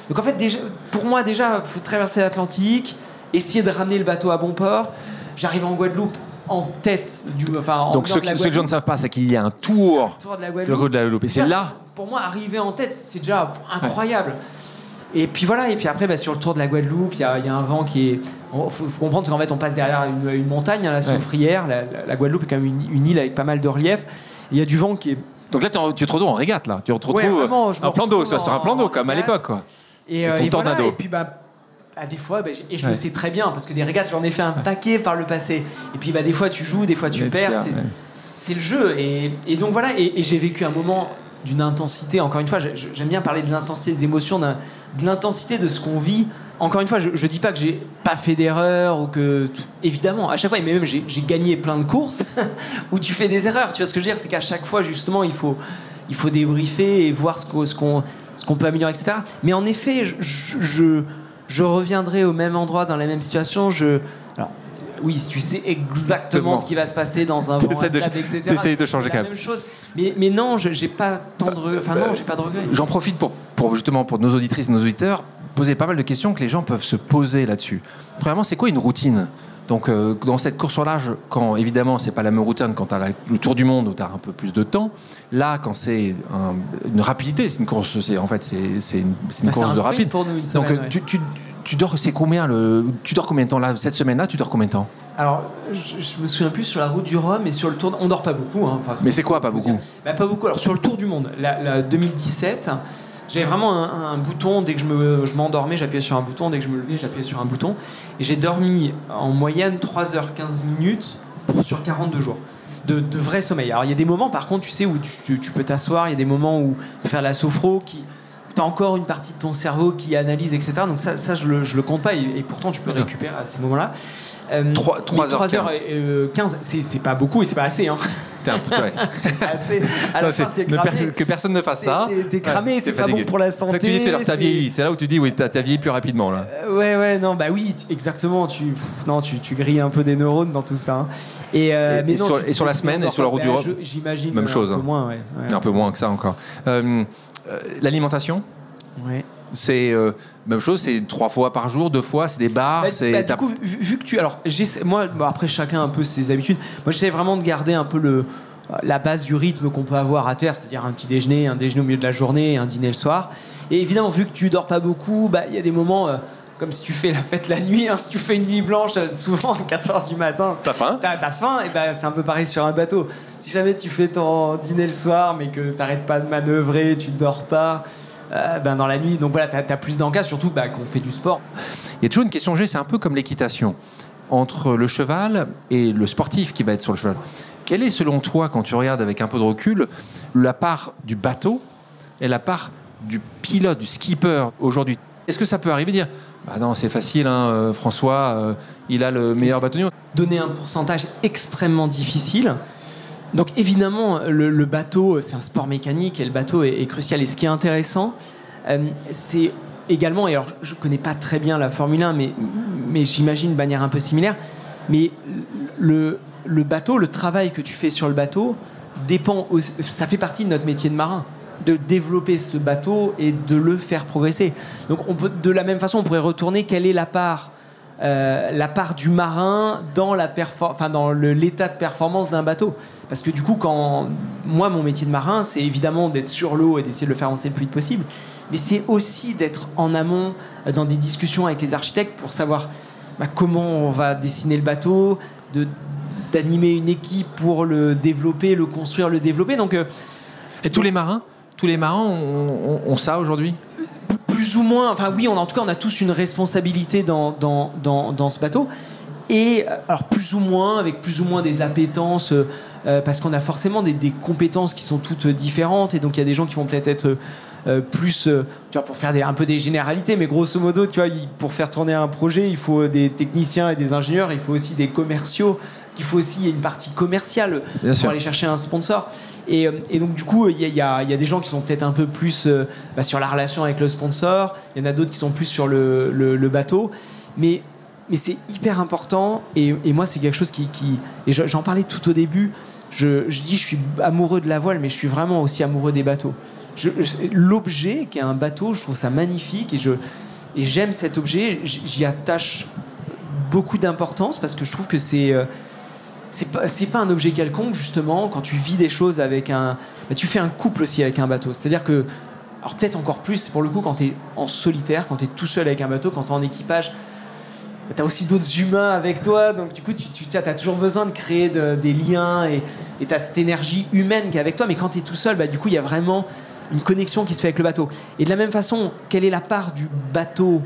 Donc en fait, déjà, pour moi, déjà, il faut traverser l'Atlantique, essayer de ramener le bateau à bon port. J'arrive en Guadeloupe en tête du. Enfin, en Donc ceux, qui- ceux que les gens ne savent pas, c'est qu'il y a un tour tour de la de Guadeloupe. de la Guadeloupe. Et c'est là. Pour moi, arriver en tête, c'est déjà incroyable. Et puis voilà, et puis après, bah, sur le tour de la Guadeloupe, il y, a il y a un vent qui est. Il faut, faut comprendre qu'en fait, on passe derrière une, une montagne, hein, la Soufrière. La, la- la Guadeloupe est quand même une, une île avec pas mal de relief. Et Il y a du vent qui est. Donc là, en- tu te retrouves en régate, là. Tu te retrouves Ouais, vraiment, un plan d'eau, sur un plan d'eau, comme à l'époque, quoi. Et, Et euh, ton et voilà, et puis bah. bah, des fois, bah, et je Ouais. le sais très bien parce que des régates, j'en ai fait un paquet par le passé. Et puis bah, des fois tu joues, des fois tu perds. c'est- ouais. le jeu. Et, et donc voilà, et, et j'ai vécu un moment d'une intensité, encore une fois, j'ai- j'aime bien parler de l'intensité des émotions, de l'intensité de ce qu'on vit. Encore une fois, je, je dis pas que j'ai pas fait d'erreur ou que. Évidemment, à chaque fois, mais même j'ai gagné plein de courses où tu fais des erreurs. Tu vois ce que je veux dire? C'est qu'à chaque fois, justement, il faut, il faut débriefer et voir ce qu'on ce qu'on peut améliorer, etc. Mais en effet, je, je, je, reviendrai au même endroit, dans la même situation. Je, oui, si tu sais exactement Exactement. ce qui va se passer dans un vent T'essaies de- instable, etc. t'essayes de changer c'est quand même. même chose. Mais, mais non, je- j'ai pas tant de regrets. Enfin non, j'ai pas de regrets. J'en profite pour, pour justement pour nos auditrices et nos auditeurs poser pas mal de questions que les gens peuvent se poser là-dessus. Premièrement, c'est quoi une routine? Donc euh, dans cette course au large, quand évidemment c'est pas la même routine quand tu as le tour du monde où tu as un peu plus de temps, là quand c'est un- une rapidité, c'est une course, c'est en fait c'est c'est une, c'est une Bah, c'est course un de sprint rapide. pour nous, une Donc semaine, euh, ouais. tu, tu, tu dors c'est combien le tu dors combien de temps là cette semaine-là Tu dors combien de temps Alors, je, je me souviens plus sur la route du Rhum et sur le tour. On dort pas beaucoup. hein. Enfin, Mais c'est quoi, pas beaucoup. Bah, Pas beaucoup. Alors sur le tour du monde, la, la 2017. J'avais vraiment un, un bouton, dès que je me- je m'endormais, j'appuyais sur un bouton, dès que je me levais, j'appuyais sur un bouton. Et j'ai dormi en moyenne 3h15 minutes pour, sur 42 jours. De, de vrai sommeil. Alors il y a des moments par contre, tu sais, où tu, tu- tu peux t'asseoir, il y a des moments où faire la sophro, qui, tu as encore une partie de ton cerveau qui analyse, etc. Donc ça, ça je, le, je le compte pas, et, et pourtant tu peux récupérer à ces moments-là. 3, 3 heures, 3 heures 15, c'est pas beaucoup et c'est pas assez. Hein. T'es un peu. Ouais. assez. Fin, ne personne, que personne ne fasse ça. T'es cramé, c'est pas bon pour la santé. C'est tu t'as vieilli. C'est là où tu dis, oui, t'as vieilli plus rapidement. Là. Euh, ouais, ouais, non, bah oui, exactement. Tu, non, tu, tu grilles un peu des neurones dans tout ça. Hein. Et, euh, mais non, sur, et sur la semaine et sur la route du Rhum J'imagine. Même chose. Un peu moins, ouais, Un peu moins que ça encore. Euh, l'alimentation Ouais. C'est euh, même chose, c'est trois fois par jour, deux fois, c'est des bars. Bah, c'est bah, du coup, vu, que tu, alors, moi, après chacun un peu ses habitudes. Moi, j'essaie vraiment de garder un peu le la base du rythme qu'on peut avoir à terre, c'est-à-dire un petit déjeuner, un déjeuner au milieu de la journée, un dîner le soir. Et évidemment, vu que tu dors pas beaucoup, bah, il y a des moments. Euh, comme si tu fais la fête la nuit, hein, si tu fais une nuit blanche, euh, souvent à 4 h du matin, t'as faim? T'as faim, et ben c'est un peu pareil sur un bateau. Si jamais tu fais ton dîner le soir, mais que t'arrêtes pas de manœuvrer, tu dors pas, euh, ben dans la nuit. Donc voilà, tu as, plus d'encas, surtout bah, qu'on fait du sport. Il y a toujours une question G, c'est un peu comme l'équitation. Entre le cheval et le sportif qui va être sur le cheval, quelle est selon toi, quand tu regardes avec un peu de recul, la part du bateau et la part du pilote, du skipper aujourd'hui? Est-ce que ça peut arriver de dire bah non, c'est facile, hein, euh, François, euh, il a le meilleur bateau Donner un pourcentage extrêmement difficile. Donc évidemment, le, bateau, c'est un sport mécanique et le bateau est, crucial. Et ce qui est intéressant, euh, c'est également, et alors je ne connais pas très bien la Formule 1, mais, mais j'imagine de manière un peu similaire, mais le, le bateau, le travail que tu fais sur le bateau, dépend, ça fait partie de notre métier de marin de développer ce bateau et de le faire progresser. Donc de la même façon, on pourrait retourner quelle est la part euh, la part du marin dans l'état de performance d'un bateau. Parce que du coup, quand moi mon métier de marin, c'est évidemment d'être sur l'eau et d'essayer de le faire avancer le plus vite possible, mais c'est aussi d'être en amont euh, dans des discussions avec les architectes pour savoir bah, comment on va dessiner le bateau, d'animer une équipe pour le développer, le construire, le développer. Donc, euh, et tous les marins, tous les marins ont ça aujourd'hui plus ou moins, enfin oui, on, en tout cas, on a tous une responsabilité dans, dans, dans, ce bateau. Et alors plus ou moins, avec plus ou moins des appétences, euh, euh, parce qu'on a forcément des, des, compétences qui sont toutes différentes. Et donc il y a des gens qui vont peut-être être, euh, plus, tu vois, pour faire des, un peu des généralités, mais grosso modo, tu vois, pour faire tourner un projet, il faut des techniciens et des ingénieurs, il faut aussi des commerciaux, parce qu'il faut aussi une partie commerciale pour aller chercher un sponsor. Euh, et, donc, du coup, il y, a, des gens qui sont peut-être un peu plus euh, bah, sur la relation avec le sponsor. Il y en a d'autres qui sont plus sur le, bateau. Mais, c'est hyper important. Et, moi, c'est quelque chose qui. et j'en parlais tout au début. Je, dis, je suis amoureux de la voile, mais je suis vraiment aussi amoureux des bateaux. L'objet qui est un bateau, je trouve ça magnifique. Et, je, et j'aime cet objet. J'y attache beaucoup d'importance parce que je trouve que c'est. C'est pas, pas un objet quelconque, justement, quand tu vis des choses avec un. Tu fais un couple aussi avec un bateau. C'est-à-dire que. Alors, peut-être encore plus, pour le coup, quand tu es en solitaire, quand tu es tout seul avec un bateau, quand tu es en équipage, bah, aussi d'autres humains avec toi. Donc, du coup, tu, tu as toujours besoin de créer des liens et tu as cette énergie humaine qui est avec toi. Mais quand tu es tout seul, bah, du coup, il y a vraiment une connexion qui se fait avec le bateau. Et de la même façon, quelle est la part du bateau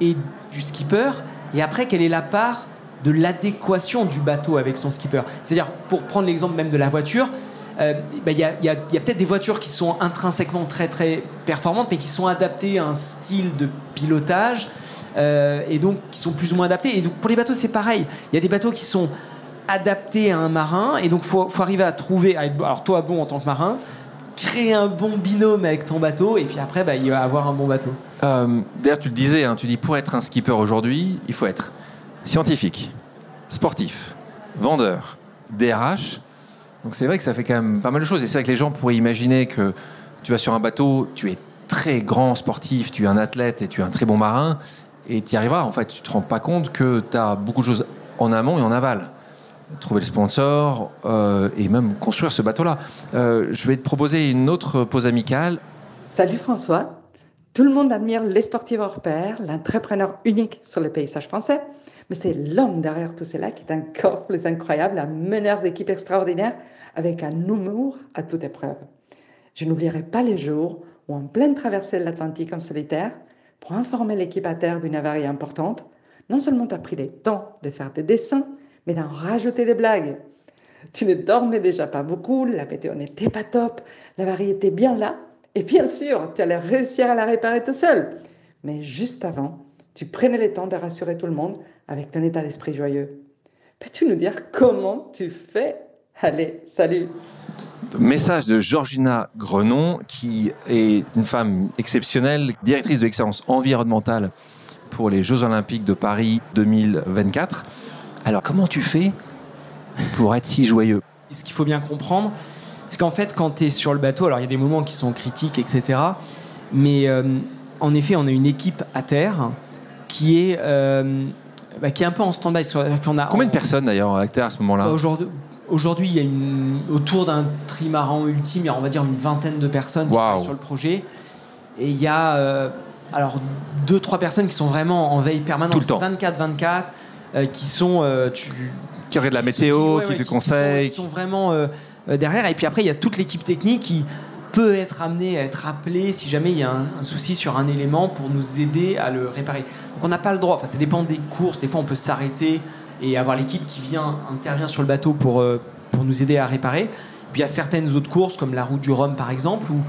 et du skipper? Et après, quelle est la part de l'adéquation du bateau avec son skipper. C'est-à-dire, pour prendre l'exemple même de la voiture, euh, bah, il y a, peut-être des voitures qui sont intrinsèquement très très performantes, mais qui sont adaptées à un style de pilotage euh, et donc qui sont plus ou moins adaptés. Et donc pour les bateaux, c'est pareil. Il y a des bateaux qui sont adaptés à un marin, et donc faut, faut arriver à trouver. alors toi, bon en tant que marin, créer un bon binôme avec ton bateau, et puis après, bah, il va avoir un bon bateau. Euh, D'ailleurs, tu le disais, hein, tu dis pour être un skipper aujourd'hui, il faut être scientifique, sportif, vendeur, DRH. Donc c'est vrai que ça fait quand même pas mal de choses. Et c'est vrai que les gens pourraient imaginer que tu vas sur un bateau, tu es très grand sportif, tu es un athlète et tu es un très bon marin, et tu y arriveras. En fait, tu te rends pas compte que tu as beaucoup de choses en amont et en aval. Trouver le sponsor euh, et même construire ce bateau-là. Euh, je vais te proposer une autre pause amicale. Salut François. Tout le monde admire les sportifs hors pair, l'entrepreneur unique sur le paysage français. Mais c'est l'homme derrière tout cela qui est encore plus incroyable, un meneur d'équipe extraordinaire avec un humour à toute épreuve. Je n'oublierai pas les jours où, en pleine traversée de l'Atlantique en solitaire, pour informer l'équipe à terre d'une avarie importante, non seulement tu as pris le temps de faire des dessins, mais d'en rajouter des blagues. Tu ne dormais déjà pas beaucoup, la météo n'était pas top, l'avarie était bien là, et bien sûr, tu allais réussir à la réparer tout seul. Mais juste avant, tu prenais le temps de rassurer tout le monde avec ton état d'esprit joyeux. Peux-tu nous dire comment tu fais? Allez, salut Message de Georgina Grenon, qui est une femme exceptionnelle, directrice de l'excellence environnementale pour les Jeux Olympiques de Paris 2024. Alors, comment tu fais pour être si joyeux? Ce qu'il faut bien comprendre, c'est qu'en fait, quand tu es sur le bateau, alors il y a des moments qui sont critiques, etc. Mais euh, en effet, on a une équipe à terre qui est, euh, bah, qui est un peu en stand-by. a, Combien de personnes d'ailleurs terre à ce moment-là Aujourd'hui, Aujourd'hui, il y a une, autour d'un trimaran ultime, il y a on va dire une vingtaine de personnes qui travaillent sur le projet. Et il y a euh, alors deux, trois personnes qui sont vraiment en veille permanente. Tout le temps. 24-24, euh, qui sont. Euh, tu, qui auraient de la météo, qui, te conseillent. Qui sont, vraiment derrière. Et puis après, il y a toute l'équipe technique qui peut être amenée à être appelée si jamais il y a un, souci sur un élément pour nous aider à le réparer. Donc on n'a pas le droit. Enfin, ça dépend des courses. Des fois, on peut s'arrêter et avoir l'équipe qui vient, intervient sur le bateau pour, euh, pour nous aider à réparer. Puis il y a certaines autres courses, comme la route du Rhum par exemple, où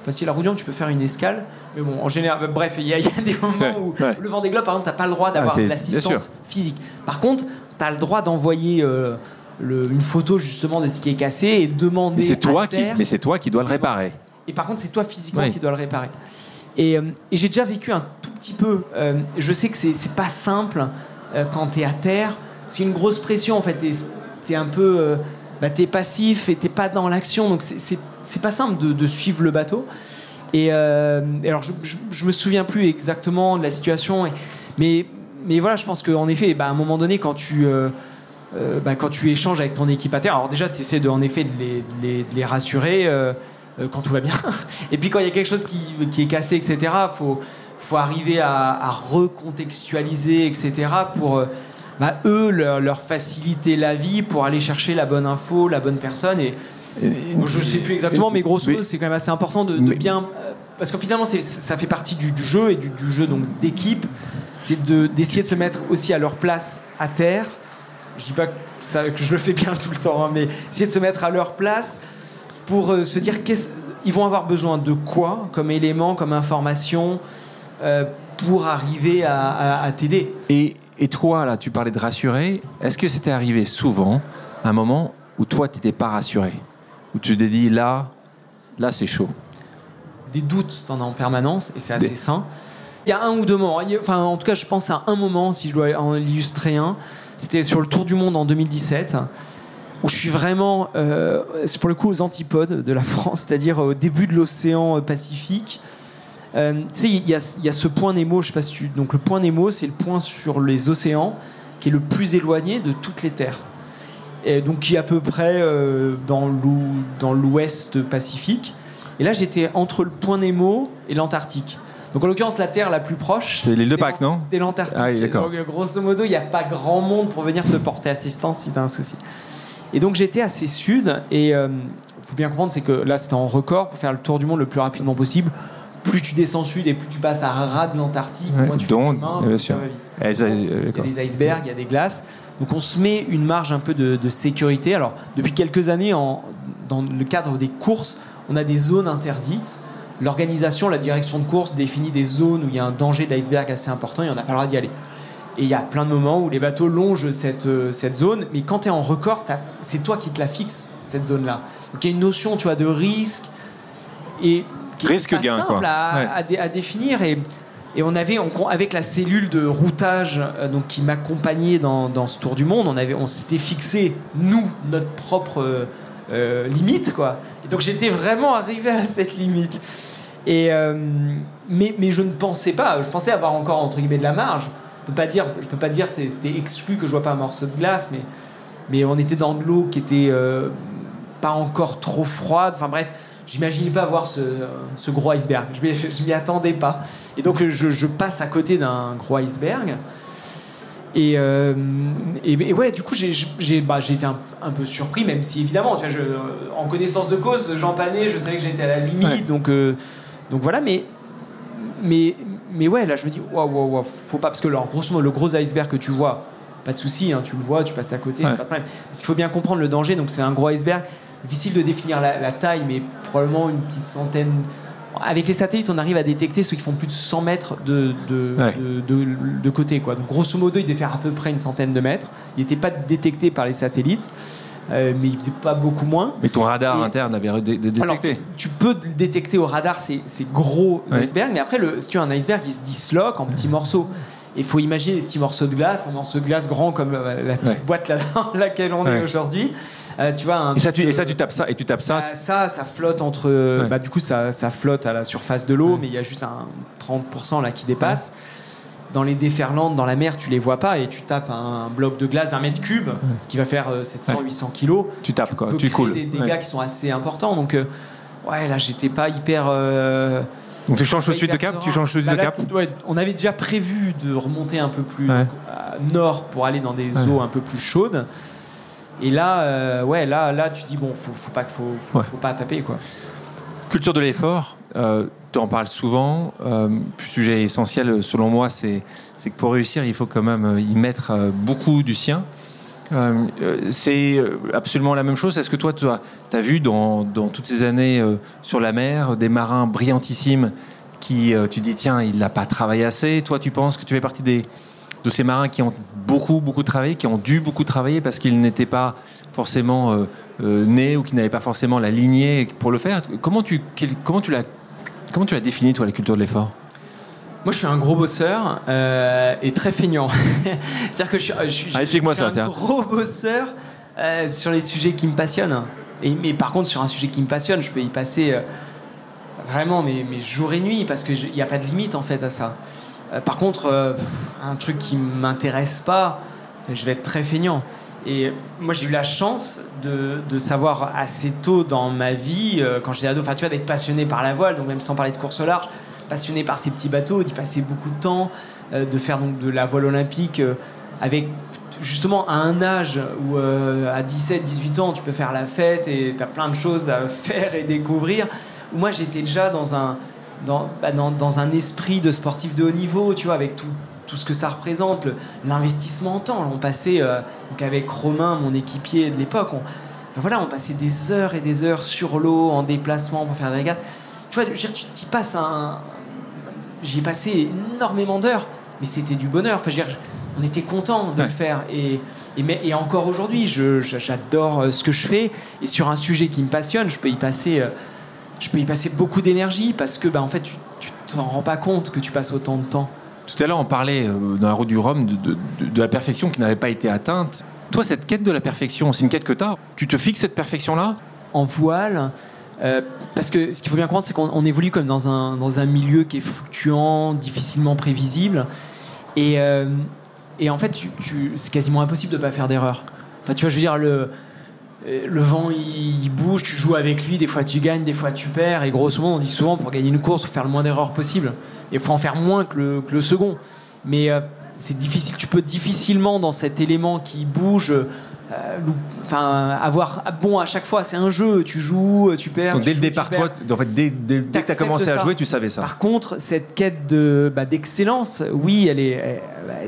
Enfin, si la route du Rhum, tu peux faire une escale. Mais bon, en général, euh, bref, il y, a des moments où le vent des globes, par exemple, tu n'as pas le droit d'avoir de l'assistance physique. Par contre, tu as le droit d'envoyer euh, une photo justement de ce qui est cassé et demander. C'est toi, qui, mais c'est toi qui dois le réparer. Et par contre, c'est toi physiquement qui dois le réparer. Et, et j'ai déjà vécu un tout petit peu. je sais que c'est pas simple quand tu es à terre c'est une grosse pression en fait. T'es es un peu, euh, bah, t'es passif et t'es pas dans l'action, donc c'est pas simple de, suivre le bateau. Et, euh, alors je, je, me souviens plus exactement de la situation, mais mais voilà, je pense qu'en effet, bah, à un moment donné, quand tu euh, bah, quand tu échanges avec ton équipe à terre, alors déjà tu essaies de en effet de les, les, les rassurer quand tout va bien, et puis quand il y a quelque chose qui, qui est cassé, etc. Faut faut arriver à, à recontextualiser, etc. pour bah, eux leur, faciliter la vie pour aller chercher la bonne info, la bonne personne. Et, je sais plus exactement, mais grosso modo, c'est quand même assez important de, bien. Euh, parce que finalement, ça fait partie du, jeu et du, jeu donc d'équipe. C'est d'essayer de, se mettre aussi à leur place à terre. Je dis pas que, ça, que je le fais bien tout le temps, hein, mais essayer de se mettre à leur place pour euh, se dire qu'ils vont avoir besoin de quoi comme élément, comme information euh, pour arriver à, à t'aider. Et et toi, là, tu parlais de rassurer. Est-ce que c'était arrivé souvent, un moment où toi, tu n'étais pas rassuré? Où tu t'es dit, là, là, c'est chaud? Des doutes, tu en as en permanence, et c'est assez sain. Il y a un ou deux moments. Enfin, en tout cas, je pense à un moment, si je dois en illustrer un. C'était sur le Tour du Monde en 2017 où je suis vraiment, euh, c'est pour le coup aux antipodes de la France, c'est-à-dire au début de l'océan Pacifique, euh, tu sais, il y, a ce point Nemo, je sais pas si tu... Donc le point Nemo, c'est le point sur les océans qui est le plus éloigné de toutes les terres. Et donc qui est à peu près euh, dans l'ouest Pacifique. Et là, j'étais entre le point Nemo et l'Antarctique. Donc en l'occurrence, la Terre la plus proche. C'est l'île de Pâques, non C'était l'Antarctique. Ah, donc grosso modo, il n'y a pas grand monde pour venir te porter assistance si tu as un souci. Et donc j'étais assez sud. Et il euh, faut bien comprendre, c'est que là, c'était en record pour faire le tour du monde le plus rapidement possible plus tu descends sud et plus tu passes à ras de l'Antarctique, moins tu donc, fais chemin, vas vite. Eh, il y a des icebergs, il y a des glaces. Donc on se met une marge un peu de, sécurité. Alors depuis quelques années, en, dans le cadre des courses, on a des zones interdites. L'organisation, la direction de course définit des zones où il y a un danger d'iceberg assez important et on n'a pas le droit d'y aller. Et il y a plein de moments où les bateaux longent cette, euh, cette zone, mais quand tu es en record, c'est toi qui te la fixes, cette zone-là. Donc il y a une notion tu vois, de risque. Et qui Risque pas simple À, définir. Et, et on avait, avec la cellule de routage euh, donc, qui m'accompagnait dans, dans, ce tour du monde, on, avait, on s'était fixé, nous, notre propre euh, euh, limite. Quoi. Et donc j'étais vraiment arrivé à cette limite. Et, mais, mais je ne pensais pas, je pensais avoir encore entre guillemets de la marge. Je peux pas dire, je peux pas dire c'était exclu que je vois pas un morceau de glace, mais, mais on était dans de l'eau qui était pas encore trop froide. Enfin bref, J'imaginais pas voir ce, ce, gros iceberg. Je m'y attendais pas. Et donc je, je passe à côté d'un gros iceberg. Et, euh, et, ouais, du coup, j'ai bah, été un, un, peu surpris, même si évidemment, tu vois, je, en connaissance de cause, Jean Panet, je savais que j'étais à la limite. Donc, euh, donc voilà, mais, mais, mais ouais, là, je me dis, waouh, waouh, waouh, faut pas. Parce que, alors, grosso modo, le gros iceberg que tu vois, pas de souci, hein, tu le vois, tu passes à côté, c'est pas de problème. Parce qu'il faut bien comprendre le danger, donc c'est un gros iceberg difficile de définir la, taille, mais probablement une petite centaine, avec les satellites, on arrive à détecter ceux qui font plus de 100 mètres de, de, Ouais. de, de- côté. Quoi. Donc, grosso modo, il devait faire à peu près une centaine de mètres. Il n'était pas détecté par les satellites, mais il faisait pas beaucoup moins. Mais ton radar Et- interne avait re- dé- dé- Alors, détecté. tu peux le détecter au radar ces, ces gros icebergs, mais après, le, si tu as un iceberg, il se disloque en petits morceaux. Il faut imaginer des petits morceaux de glace, un morceau de glace grand comme euh, la petite Ouais. boîte là, dans laquelle on Ouais. est aujourd'hui. Euh, tu vois, un Et ça, tu, truc, et ça, euh, tu tapes ça, et tu tapes ça. bah, ça, ça flotte entre. Ouais. Bah, du coup, ça, ça flotte à la surface de l'eau, mais il y a juste un 30% là qui dépasse. Dans les déferlantes, dans la mer, tu les vois pas et tu tapes un bloc de glace d'un mètre cube, ce qui va faire 700-800 kilos. tu tapes, quoi. peux Tu coules. des dégâts Ouais. qui sont assez importants. Donc, euh, ouais, là, j'étais pas hyper. euh, Donc tu changes tout de suite de cap Tu changes tout de suite Bah, de là, cap ouais, On avait déjà prévu de remonter un peu plus nord pour aller dans des Ouais. eaux un peu plus chaudes. Et là, euh, ouais, là, là, tu dis bon, faut, faut pas, faut, faut, Ouais. faut pas taper quoi. Culture de l'effort, euh, tu en parles souvent. Euh, sujet essentiel, selon moi, c'est que pour réussir, il faut quand même euh, y mettre euh, beaucoup du sien. C'est absolument la même chose. Est-ce que toi, tu as, vu dans, toutes ces années sur la mer des marins brillantissimes qui, tu dis, tiens, il n'a pas travaillé assez. Toi, tu penses que tu fais partie de ces marins qui ont beaucoup, beaucoup travaillé, qui ont dû beaucoup travailler parce qu'ils n'étaient pas forcément nés ou qui n'avaient pas forcément la lignée pour le faire? Comment tu, quel- comment tu l'as comment tu l'as défini, toi, la culture de l'effort? Moi, je suis un gros bosseur euh, et très feignant. C'est-à-dire que je Ah, je suis ça, un gros bosseur euh, sur les sujets qui me passionnent. Et, mais par contre, sur un sujet qui me passionne, je peux y passer euh, vraiment mes, mes jours et nuits parce qu'il n'y a pas de limite en fait à ça. Par contre, pff, un truc qui m'intéresse pas, je vais être très feignant. Et moi, j'ai eu la chance de, savoir assez tôt dans ma vie, euh, quand j'étais ado, enfin, tu vois, d'être passionné par la voile, donc même sans parler de course au large, passionné par ces petits bateaux, d'y passer beaucoup de temps, euh, de faire donc de la voile olympique euh, avec justement à un âge où à 17, 18 ans, tu peux faire la fête et tu as plein de choses à faire et découvrir. Moi, j'étais déjà dans un, dans, bah, dans, dans un esprit de sportif de haut niveau, tu vois, avec tout, tout ce que ça représente, l'investissement en temps. On passait, euh, donc avec Romain, mon équipier de l'époque, on, ben voilà, on passait des heures et des heures sur l'eau, en déplacement pour faire des régates. Tu vois, tu t'y passes un. J'y ai passé énormément d'heures, mais c'était du bonheur. Enfin, je veux dire, on était content de Ouais. le faire. Et, et, mais- et encore aujourd'hui, j'adore euh, ce que je fais. Et sur un sujet qui me passionne, je peux y passer, euh, je peux y passer beaucoup d'énergie parce que, bah, en fait, tu, tu t'en rends pas compte que tu passes autant de temps. Tout à l'heure, on parlait euh, dans la route du Rhum de, la perfection qui n'avait pas été atteinte. Toi, cette quête de la perfection, c'est une quête que tu. Tu te fixes cette perfection-là en voile. euh, parce que ce qu'il faut bien comprendre, c'est qu'on on évolue comme dans un, dans un milieu qui est fluctuant, difficilement prévisible. Et, euh, et en fait, c'est quasiment impossible de ne pas faire d'erreur. Enfin, tu vois, je veux dire, le, le vent, il, bouge, tu joues avec lui, des fois tu gagnes, des fois tu perds. Et grosso modo, on dit souvent, pour gagner une course, il faut faire le moins d'erreurs possible. Il faut en faire moins que le, second. Mais euh, c'est difficile, tu peux difficilement, dans cet élément qui bouge, enfin, avoir bon à chaque fois. C'est un jeu, tu joues, tu perds. Donc dès le départ, toi, en fait, dès, dès- dès que tu as commencé à jouer, tu savais ça. Par contre, cette quête de, bah, d'excellence, oui, elle est, elle,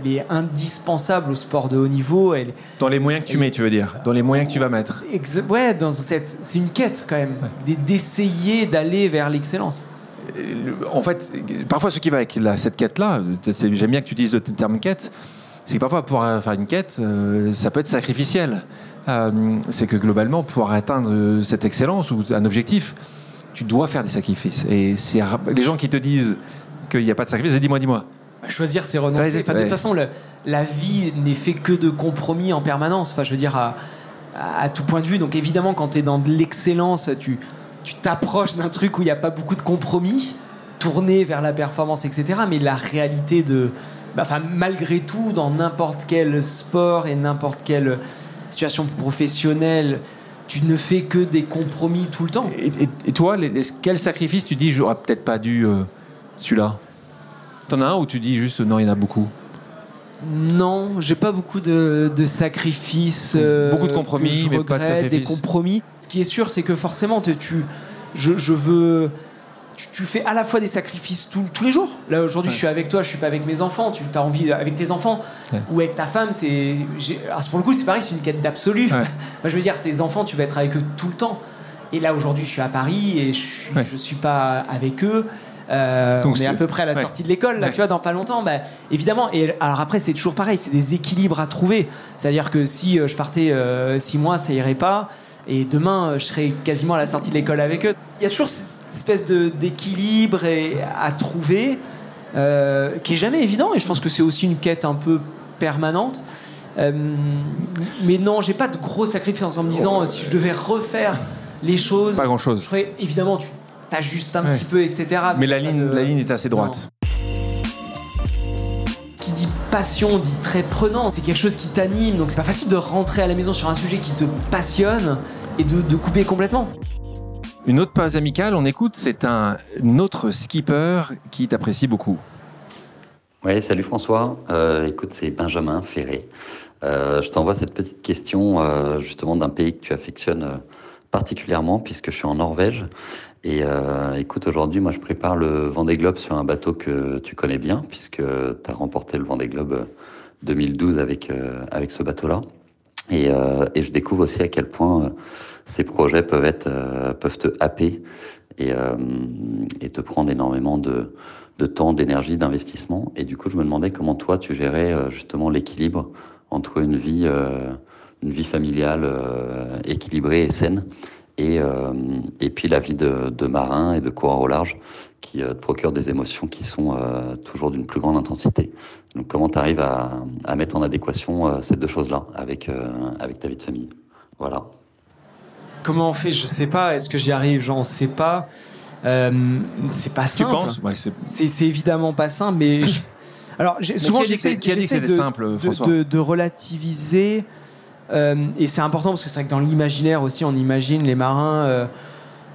elle est indispensable au sport de haut niveau. Elle, Dans les moyens que tu mets, tu veux dire Dans les moyens que tu vas mettre ex- ouais, dans cette, c'est une quête quand même, d'essayer d'aller vers l'excellence. Euh, En fait, parfois, ce qui va avec la- cette quête-là, c'est- j'aime bien que tu dises le terme quête, c'est que parfois, pour faire une quête, euh, ça peut être sacrificiel. Euh, c'est que globalement, pour atteindre euh, cette excellence ou un objectif, tu dois faire des sacrifices. Et c'est les gens qui te disent qu'il n'y a pas de sacrifice, dis-moi, dis-moi. Choisir, c'est renoncer. Ouais, c'est- Enfin, de ouais. toute façon, le- la vie n'est fait que de compromis en permanence. Enfin, je veux dire, à, à- à tout point de vue. Donc, évidemment, quand tu es dans de l'excellence, tu tu t'approches d'un truc où il n'y a pas beaucoup de compromis, tourné vers la performance, etc. Mais la réalité de. Bah, Enfin, malgré tout, dans n'importe quel sport et n'importe quelle situation professionnelle, tu ne fais que des compromis tout le temps. Et, et- et toi, les- les- quel sacrifice tu dis, j'aurais peut-être pas dû euh, celui-là? T'en as un ou tu dis juste, non, il y en a beaucoup? Non, j'ai pas beaucoup de, de sacrifices. euh, Beaucoup de compromis, que je mais pas de regrette, Des sacrifices. compromis. Ce qui est sûr, c'est que forcément, tu, je, je veux. Tu, tu fais à la fois des sacrifices tous- tous les jours. Là, aujourd'hui, Ouais. je suis avec toi, je suis pas avec mes enfants. Tu as envie, avec tes enfants Ouais. ou avec ta femme, c'est. j'ai- alors, pour le coup, c'est pareil, c'est une quête d'absolu. Ouais. Je veux dire, tes enfants, tu vas être avec eux tout le temps. Et là aujourd'hui, je suis à Paris et je suis, je suis pas avec eux. Euh, Donc on est à c'est- peu près à la sortie de l'école, là, tu vois, dans pas longtemps. Bah, évidemment. Et alors après, c'est toujours pareil, c'est des équilibres à trouver. C'est-à-dire que si euh, je partais euh, six mois, ça irait pas. Et demain, euh, je serais quasiment à la sortie de l'école avec eux. Il y a toujours cette espèce d'équilibre à trouver euh, qui est jamais évident. Et je pense que c'est aussi une quête un peu permanente. Euh, mais non, j'ai pas de gros sacrifices en me disant euh, si je devais refaire les choses, Pas grand je chose. ferais évidemment tu t'ajustes un Ouais. petit peu, etc. Mais la ligne, de- la ligne est assez droite. Qui dit passion dit très prenant. C'est quelque chose qui t'anime, donc c'est pas facile de rentrer à la maison sur un sujet qui te passionne et de, de couper complètement. Une autre pause amicale, on écoute, c'est un autre skipper qui t'apprécie beaucoup. Oui, salut François. Euh, écoute, c'est Benjamin Ferré. Euh, je t'envoie cette petite question euh, justement d'un pays que tu affectionnes euh, particulièrement puisque je suis en Norvège. Et euh, écoute, aujourd'hui, moi, je prépare le Vendée Globe sur un bateau que tu connais bien puisque tu as remporté le Vendée Globe euh, 2012 avec, euh, avec ce bateau-là. Et, euh, et je découvre aussi à quel point euh, ces projets peuvent, être, euh, peuvent te happer et, euh, et te prendre énormément de, de temps, d'énergie, d'investissement. Et du coup, je me demandais comment toi, tu gérais euh, justement l'équilibre entre une vie, euh, une vie familiale euh, équilibrée et saine et, euh, et puis la vie de, de marin et de coureur au large qui euh, te procure des émotions qui sont euh, toujours d'une plus grande intensité. Donc comment tu arrives à, à mettre en adéquation euh, ces deux choses-là avec, euh, avec ta vie de famille? Voilà. Comment on fait? Je sais pas. Est-ce que j'y arrive? J'en sais pas. Euh, c'est pas Tu simple. penses? Ouais, c'est- évidemment pas simple, mais je- alors souvent j'essaie de relativiser. Euh, et c'est important parce que c'est vrai que dans l'imaginaire aussi, on imagine les marins. euh,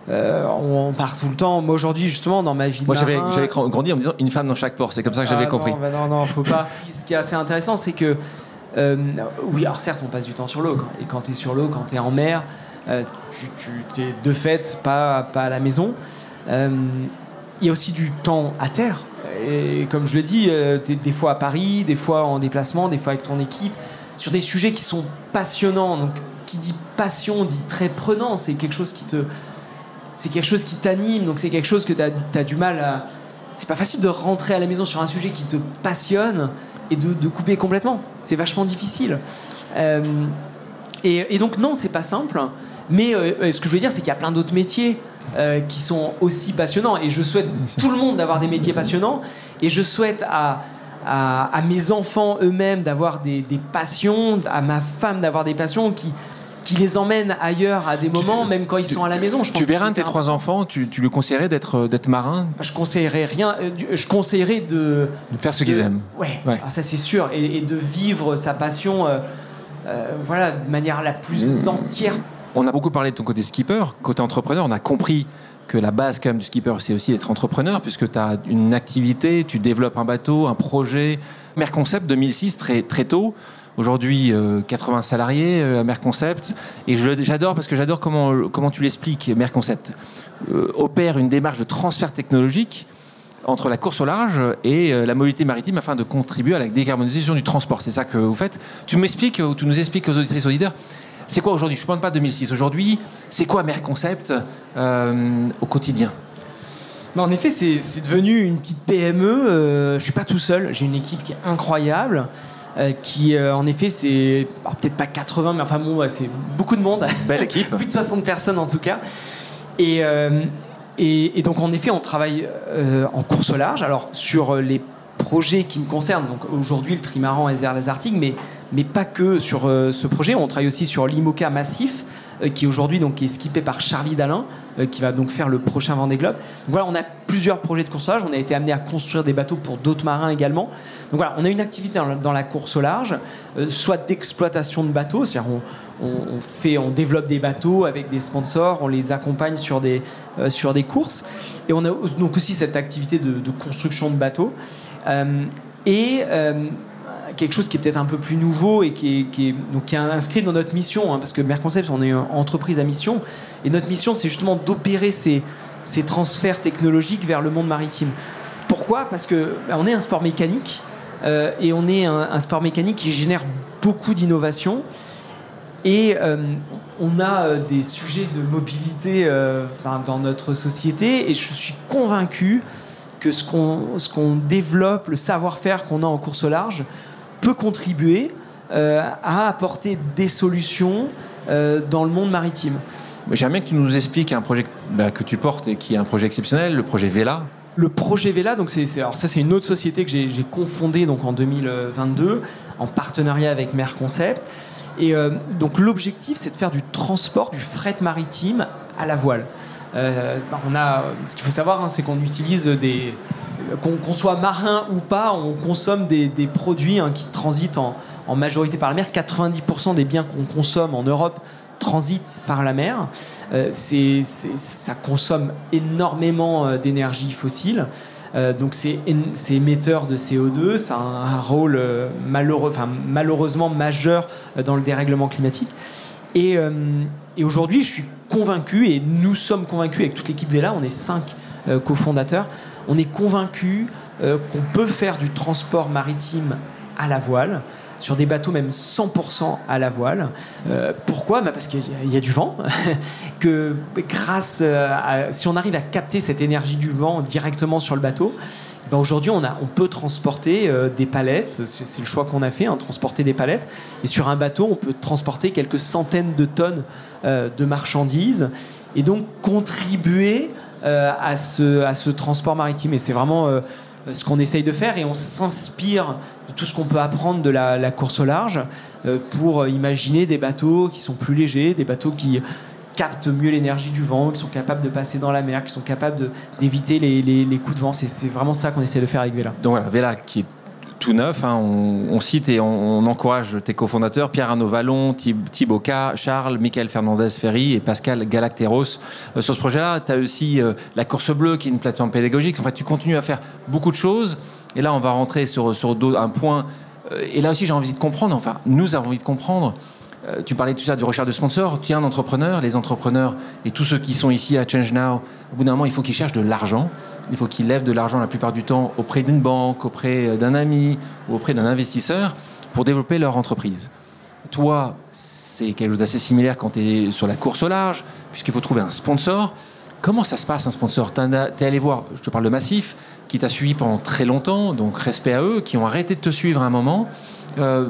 euh, on part tout le temps. Moi aujourd'hui, justement, dans ma vie de Moi, j'avais grandi en me disant une femme dans chaque port. C'est comme ça que j'avais ah compris. Non, bah non, non, faut pas. Ce qui est assez intéressant, c'est que, euh, oui, alors certes, on passe du temps sur l'eau. Et quand tu es sur l'eau, quand tu es en mer, euh, tu, tu es de fait pas, pas à la maison. Il y a aussi du temps à terre. Et comme je l'ai dit, t'es des fois à Paris, des fois en déplacement, des fois avec ton équipe, sur des sujets qui sont passionnants. Donc, qui dit passion dit très prenant. C'est quelque chose qui te. C'est quelque chose qui t'anime, donc c'est quelque chose que tu as, du mal à. C'est pas facile de rentrer à la maison sur un sujet qui te passionne et de, de couper complètement. C'est vachement difficile. Euh, et, et donc, non, c'est pas simple. Mais euh, ce que je veux dire, c'est qu'il y a plein d'autres métiers euh, qui sont aussi passionnants. Et je souhaite tout le monde d'avoir des métiers passionnants. Et je souhaite à, à, à mes enfants eux-mêmes d'avoir des, des passions, à ma femme d'avoir des passions qui, qui les emmènent ailleurs à des moments, même quand ils sont à la maison. Je pense Tu verras un de c'est tes trois enfants, tu, tu lui conseillerais d'être d'être marin, je conseillerais rien. euh, Je conseillerais de. de faire ce qu'ils aiment. Ouais, Ouais. ah, ça c'est sûr. Et, et de vivre sa passion euh, euh, voilà, de manière la plus entière. On a beaucoup parlé de ton côté skipper, côté entrepreneur. On a compris que la base quand même du skipper, c'est aussi d'être entrepreneur, puisque tu as une activité, tu développes un bateau, un projet. Merconcept 2006, très, très tôt. Aujourd'hui, euh, 80 salariés euh, à Merconcept. Et j'adore, parce que j'adore comment, comment tu l'expliques, Merconcept. Euh, opère une démarche de transfert technologique entre la course au large et euh, la mobilité maritime afin de contribuer à la décarbonisation du transport. C'est ça que vous faites. Tu m'expliques, ou tu nous expliques aux auditrices auditeurs, c'est quoi aujourd'hui? Je ne parle pas de 2006. Aujourd'hui, c'est quoi Merconcept euh, au quotidien? Mais en effet, c'est devenu une petite PME. euh, je suis pas tout seul. J'ai une équipe qui est incroyable. euh, qui, euh, en effet, c'est alors, peut-être pas 80, mais enfin bon, ouais, c'est beaucoup de monde. Belle équipe. plus de 60 personnes en tout cas. Et, et, et donc en effet, on travaille en course au large. Alors sur les projets qui me concernent, donc aujourd'hui le trimaran SVR Lazartigue, mais, mais pas que sur euh, ce projet. On travaille aussi sur l'IMOCA Massif, euh, qui aujourd'hui est skippé par Charlie Dalin, euh, qui va donc faire le prochain Vendée Globe. Donc voilà, on a plusieurs projets de course large. On a été amené à construire des bateaux pour d'autres marins également. Donc voilà, on a une activité dans la, course au large, soit d'exploitation de bateaux, c'est-à-dire on, fait, on développe des bateaux avec des sponsors, on les accompagne sur des, sur des courses. Et on a donc aussi cette activité de, construction de bateaux. Et quelque chose qui est peut-être un peu plus nouveau et qui est, donc, inscrit dans notre mission, hein, parce que Merconcept, on est une entreprise à mission, et notre mission, c'est justement d'opérer ces, ces transferts technologiques vers le monde maritime. Pourquoi? Parce que bah, on est un sport mécanique, euh, et on est un, sport mécanique qui génère beaucoup d'innovation. Et on a des sujets de mobilité dans notre société et je suis convaincu que ce qu'on développe, le savoir-faire qu'on a en course au large, peut contribuer à apporter des solutions dans le monde maritime. J'aimerais bien que tu nous expliques un projet bah, que tu portes et qui est un projet exceptionnel, le projet Vela. Le projet Vela, donc c'est, alors ça c'est une autre société que j'ai, confondée donc en 2022 en partenariat avec Merconcept. Et euh, donc l'objectif c'est de faire du transport, du fret maritime à la voile. Euh, on a, ce qu'il faut savoir, hein, c'est qu'on utilise des, qu'on, soit marin ou pas, on consomme des, produits hein, qui transitent en, majorité par la mer. 90% des biens qu'on consomme en Europe transite par la mer. Euh, ça consomme énormément euh, d'énergie fossile. Euh, donc c'est, émetteur de CO2, ça a un, rôle malheureux, enfin, malheureusement majeur dans le dérèglement climatique. Et, et, aujourd'hui, je suis convaincu, et nous sommes convaincus avec toute l'équipe Vela, on est cinq cofondateurs, on est convaincus qu'on peut faire du transport maritime à la voile sur des bateaux même 100% à la voile. Euh, pourquoi? Bah Parce qu'il y, a du vent, que grâce si on arrive à capter cette énergie du vent directement sur le bateau, bah aujourd'hui on, on peut transporter euh, des palettes, c'est le choix qu'on a fait, hein, transporter des palettes, et sur un bateau on peut transporter quelques centaines de tonnes euh, de marchandises, et donc contribuer à, ce, à ce transport maritime. Et c'est vraiment ce qu'on essaye de faire, et on s'inspire de tout ce qu'on peut apprendre de la, course au large euh, pour imaginer des bateaux qui sont plus légers, des bateaux qui captent mieux l'énergie du vent, qui sont capables de passer dans la mer, qui sont capables d'éviter les, coups de vent. C'est vraiment ça qu'on essaie de faire avec Vela. Donc voilà, Vela qui est tout neuf. Hein, on, cite et on, encourage tes cofondateurs, Pierre Arnaud Vallon, Thibaut K, Charles, Michael Fernandez Ferry et Pascal Galacteros. Euh, sur ce projet-là, tu as aussi euh, la Course Bleue, qui est une plateforme pédagogique. En fait, tu continues à faire beaucoup de choses. Et là, on va rentrer sur, sur un point. Euh, et là aussi, j'ai envie de comprendre, enfin, nous avons envie de comprendre. Tu parlais tout ça du recherche de sponsors. Tu es un entrepreneur. Les entrepreneurs et tous ceux qui sont ici à Change Now, au bout d'un moment, il faut qu'ils cherchent de l'argent. Il faut qu'ils lèvent de l'argent la plupart du temps auprès d'une banque, auprès d'un ami ou auprès d'un investisseur pour développer leur entreprise. Toi, c'est quelque chose d'assez similaire quand tu es sur la course au large, puisqu'il faut trouver un sponsor. Comment ça se passe un sponsor? Tu es allé voir, je te parle de Massif, qui t'a suivi pendant très longtemps, donc respect à eux, qui ont arrêté de te suivre à un moment. Euh,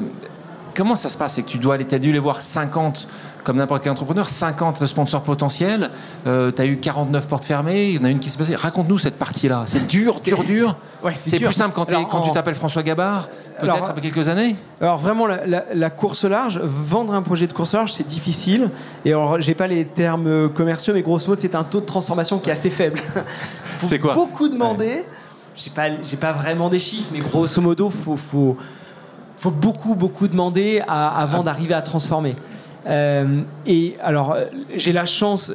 comment ça se passe? C'est que tu dois aller, as dû les voir 50, comme n'importe quel entrepreneur, 50 sponsors potentiels, euh, tu as eu 49 portes fermées, il y en a une qui s'est passée. Raconte-nous cette partie-là. C'est dur, dur, dur. c'est plus simple quand, quand tu t'appelles François Gabard, peut-être après quelques années Alors vraiment, la, course large, vendre un projet de course large, c'est difficile. Et alors, j'ai pas les termes commerciaux, mais grosso modo, c'est un taux de transformation qui est assez faible. c'est quoi Beaucoup demander j'ai pas, j'ai pas vraiment des chiffres, mais grosso modo, faut, faut, faut beaucoup, beaucoup demander avant d'arriver à transformer. Euh, et alors, j'ai la chance,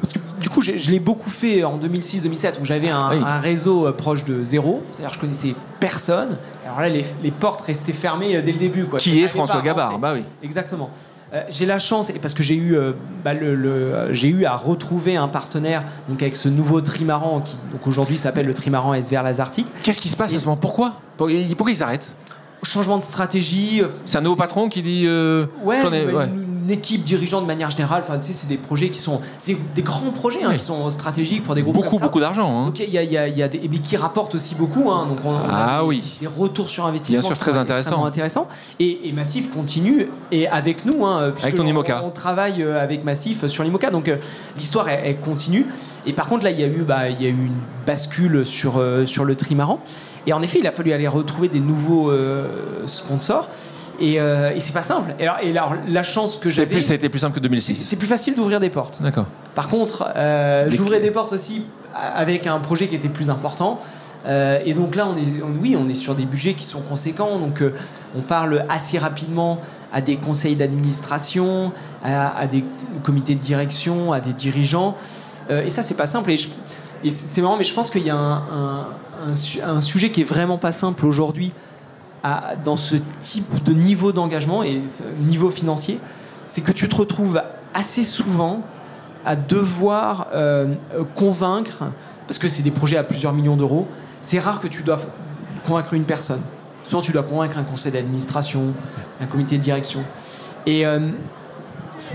parce que du coup, je l'ai beaucoup fait en 2006-2007, où j'avais un, un, réseau euh, proche de zéro, c'est-à-dire je connaissais personne. Alors là, les, les portes restaient fermées euh, dès le début. Quoi. Qui est François Gabard Bah oui. Exactement. Euh, j'ai la chance, et parce que j'ai eu, euh, bah, le, j'ai eu à retrouver un partenaire donc avec ce nouveau trimaran qui donc aujourd'hui s'appelle le trimaran SVR Lazartic. Qu'est-ce qui se passe à ce moment? Pourquoi? Pourquoi ils arrêtent Changement de stratégie. C'est un nouveau patron qui dit. ouais, une équipe dirigeante de manière générale. Enfin, tu sais, c'est des projets qui sont, c'est des grands projets hein, qui sont stratégiques pour des groupes. Beaucoup, beaucoup d'argent. Hein. Il y a, y a, y a des, et qui rapportent aussi beaucoup. Hein, donc on, ah des, oui. Des retours sur investissement. Bien sûr, très intéressant. intéressant. Et, et, Massif continue et avec nous. Hein, avec ton IMOCA. On, travaille euh, avec Massif sur l'IMOCA. Donc euh, l'histoire elle, continue. Et par contre là, il y a eu, bah, il y a eu une bascule sur euh, sur le trimaran. Et en effet, il a fallu aller retrouver des nouveaux sponsors. Euh, et, c'est pas simple. Et alors, et alors la chance que j'ai. ça a été plus simple que 2006. C'est plus facile d'ouvrir des portes. D'accord. Par contre, euh, j'ouvrais des portes aussi avec un projet qui était plus important. Euh, et donc là, on est, oui, on est sur des budgets qui sont conséquents. Donc, on parle assez rapidement à des conseils d'administration, à, des comités de direction, à des dirigeants. et ça, c'est pas simple. Et, c'est marrant, mais je pense qu'il y a un, un, sujet qui est vraiment pas simple aujourd'hui dans ce type de niveau d'engagement et niveau financier, c'est que tu te retrouves assez souvent à devoir euh, convaincre, parce que c'est des projets à plusieurs millions d'euros, c'est rare que tu doives convaincre une personne. Souvent, tu dois convaincre un conseil d'administration, un comité de direction. Et, euh,